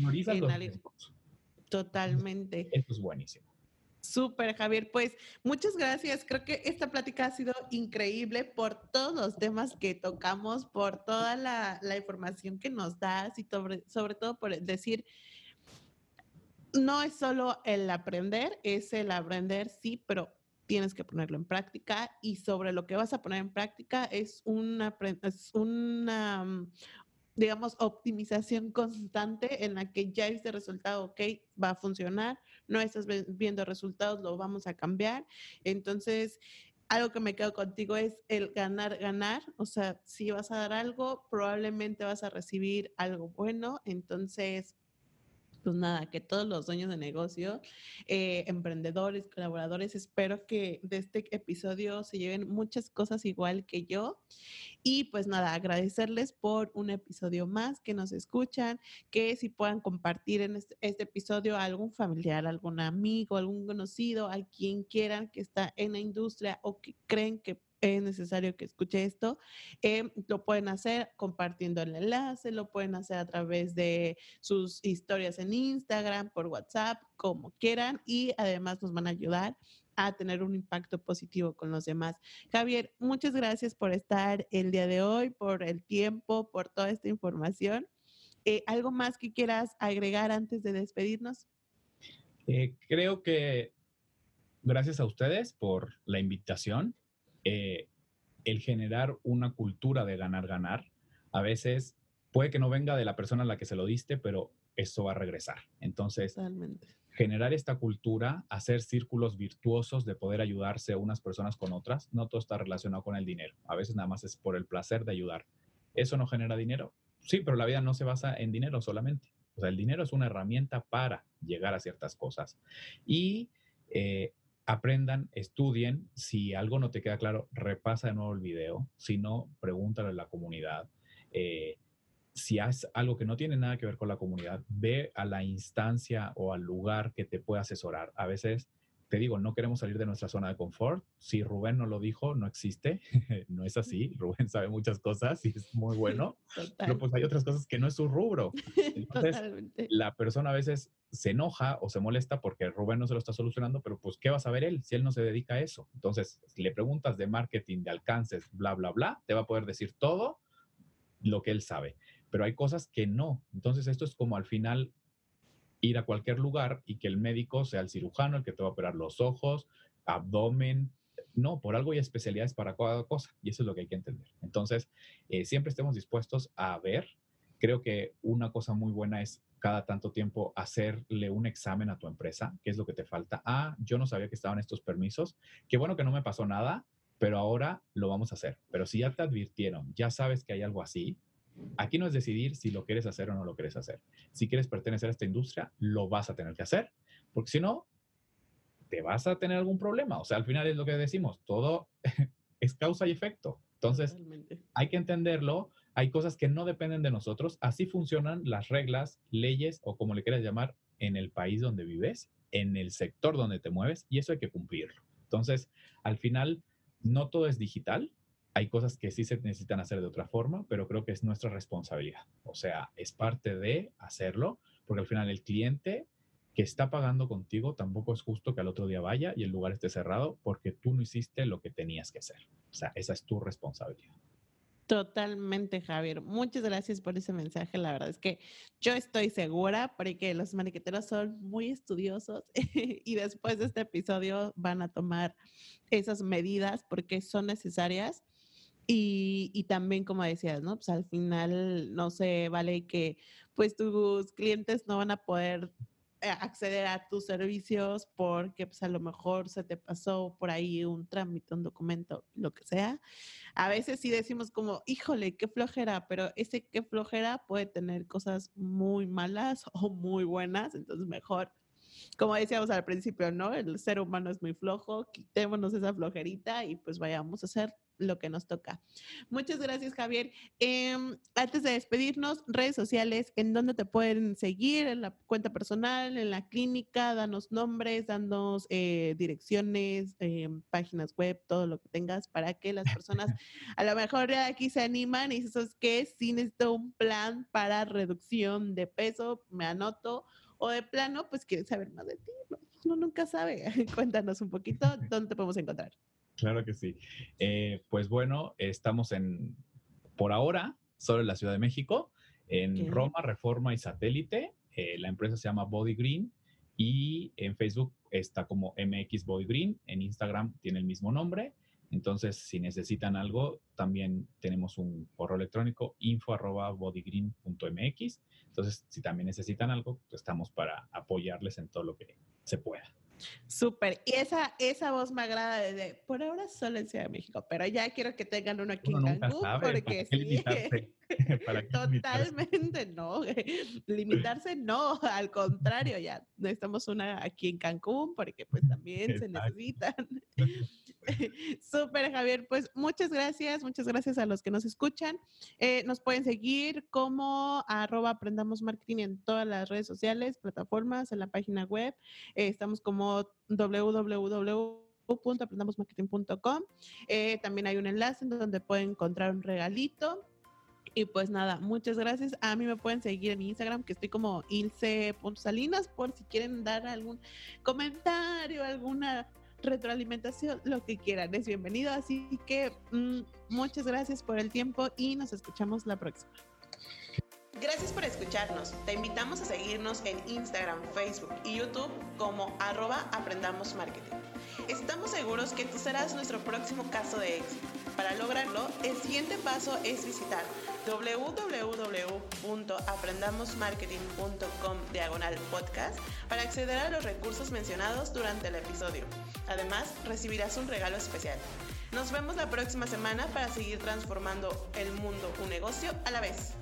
Totalmente. Esto es buenísimo. Súper, Javier. Pues muchas gracias. Creo que esta plática ha sido increíble por todos los temas que tocamos, por toda la, información que nos das y sobre, sobre todo por decir, no es solo el aprender, es el aprender, sí, pero tienes que ponerlo en práctica y sobre lo que vas a poner en práctica es una, es una mm, digamos, optimización constante en la que ya este resultado, ok, va a funcionar, no estás viendo resultados, lo vamos a cambiar. Entonces, algo que me quedo contigo es el ganar, ganar. O sea, si vas a dar algo, probablemente vas a recibir algo bueno. Entonces, pues nada, que todos los dueños de negocio, eh, emprendedores, colaboradores, espero que de este episodio se lleven muchas cosas igual que yo. Y pues nada, agradecerles por un episodio más que nos escuchan, que si puedan compartir en este, este episodio a algún familiar, algún amigo, algún conocido, a quien quieran que está en la industria o que creen que es necesario que escuche esto, eh, lo pueden hacer compartiendo el enlace, lo pueden hacer a través de sus historias en Instagram, por WhatsApp, como quieran, y además nos van a ayudar a tener un impacto positivo con los demás. Javier, muchas gracias por estar el día de hoy, por el tiempo, por toda esta información. Eh, ¿Algo más que quieras agregar antes de despedirnos? Eh, creo que gracias a ustedes por la invitación. Eh, el generar una cultura de ganar, ganar, a veces puede que no venga de la persona a la que se lo diste, pero eso va a regresar. Entonces, generar esta cultura, hacer círculos virtuosos de poder ayudarse unas personas con otras, no todo está relacionado con el dinero. A veces nada más es por el placer de ayudar. ¿Eso no genera dinero? Sí, pero la vida no se basa en dinero solamente. O sea, el dinero es una herramienta para llegar a ciertas cosas. Y eh, aprendan, estudien. Si algo no te queda claro, repasa de nuevo el video. Si no, pregúntale a la comunidad. Eh, si haces algo que no tiene nada que ver con la comunidad, ve a la instancia o al lugar que te pueda asesorar. A veces, te digo, no queremos salir de nuestra zona de confort. Si Rubén no lo dijo, no existe. no es así. Rubén sabe muchas cosas y es muy bueno. Pero pues hay otras cosas que no es su rubro. Entonces, la persona a veces se enoja o se molesta porque Rubén no se lo está solucionando, pero pues, ¿qué va a saber él si él no se dedica a eso? Entonces, si le preguntas de marketing, de alcances, bla, bla, bla, te va a poder decir todo lo que él sabe, pero hay cosas que no. Entonces, esto es como al final ir a cualquier lugar y que el médico sea el cirujano, el que te va a operar los ojos, abdomen. No, por algo hay especialidades para cada cosa y eso es lo que hay que entender. Entonces, eh, siempre estemos dispuestos a ver. Creo que una cosa muy buena es cada tanto tiempo hacerle un examen a tu empresa, qué es lo que te falta. Ah, yo no sabía que estaban estos permisos. Qué bueno que no me pasó nada, pero ahora lo vamos a hacer. Pero si ya te advirtieron, ya sabes que hay algo así, aquí no es decidir si lo quieres hacer o no lo quieres hacer. Si quieres pertenecer a esta industria, lo vas a tener que hacer, porque si no, te vas a tener algún problema. O sea, al final es lo que decimos, todo es causa y efecto. Entonces, hay que entenderlo, hay cosas que no dependen de nosotros. Así funcionan las reglas, leyes o como le quieras llamar en el país donde vives, en el sector donde te mueves y eso hay que cumplirlo. Entonces, al final, no todo es digital. Hay cosas que sí se necesitan hacer de otra forma, pero creo que es nuestra responsabilidad. O sea, es parte de hacerlo, porque al final el cliente que está pagando contigo tampoco es justo que al otro día vaya y el lugar esté cerrado porque tú no hiciste lo que tenías que hacer. O sea, esa es tu responsabilidad. Totalmente, Javier. Muchas gracias por ese mensaje. La verdad es que yo estoy segura porque los maniqueteros son muy estudiosos y después de este episodio van a tomar esas medidas porque son necesarias. Y, y, también, como decías, ¿no? Pues al final no se vale que pues tus clientes no van a poder eh, acceder a tus servicios porque pues a lo mejor se te pasó por ahí un trámite, un documento, lo que sea. A veces sí decimos como, híjole, qué flojera, pero ese qué flojera puede tener cosas muy malas o muy buenas, entonces mejor como decíamos al principio, ¿no? El ser humano es muy flojo, quitémonos esa flojerita y pues vayamos a hacer lo que nos toca. Muchas gracias, Javier. Em, antes de despedirnos, redes sociales, ¿en dónde te pueden seguir? ¿En la cuenta personal, en la clínica? Danos nombres, danos eh, direcciones, em, páginas web, todo lo que tengas para que las personas a lo mejor aquí se animan y dices, que Si necesito un plan para reducción de peso, me anoto. O de plano, pues quieres saber más de ti. Uno nunca sabe. Cuéntanos un poquito dónde te podemos encontrar. Claro que sí. Eh, pues bueno, estamos en, por ahora, solo en la Ciudad de México, en Roma, Reforma y Satélite. Eh, la empresa se llama Body Green y en Facebook está como MX Body Green. En Instagram tiene el mismo nombre. Entonces, si necesitan algo, también tenemos un correo electrónico info arroba bodygreen.mx. Entonces, si también necesitan algo, pues estamos para apoyarles en todo lo que se pueda. Súper. Y esa, esa voz me agrada desde, por ahora solo en Ciudad de México, pero ya quiero que tengan uno aquí en Cancún, porque sí. Totalmente no. Limitarse no, al contrario, ya necesitamos una aquí en Cancún porque pues también se necesitan. Súper, Javier. Pues muchas gracias, muchas gracias a los que nos escuchan. Eh, nos pueden seguir como arroba aprendamos marketing en todas las redes sociales, plataformas, en la página web. Eh, estamos como www.aprendamosmarketing.com. Eh, también hay un enlace en donde pueden encontrar un regalito. Y pues nada, muchas gracias. A mí me pueden seguir en Instagram, que estoy como ilse.salinas, por si quieren dar algún comentario, alguna retroalimentación, lo que quieran, es bienvenido. Así que mm, muchas gracias por el tiempo y nos escuchamos la próxima. Gracias por escucharnos. Te invitamos a seguirnos en Instagram, Facebook y YouTube como arroba aprendamos marketing. Estamos seguros que tú serás nuestro próximo caso de éxito. Para lograrlo, el siguiente paso es visitar www.aprendamosmarketing.com diagonal podcast para acceder a los recursos mencionados durante el episodio. Además, recibirás un regalo especial. Nos vemos la próxima semana para seguir transformando el mundo un negocio a la vez.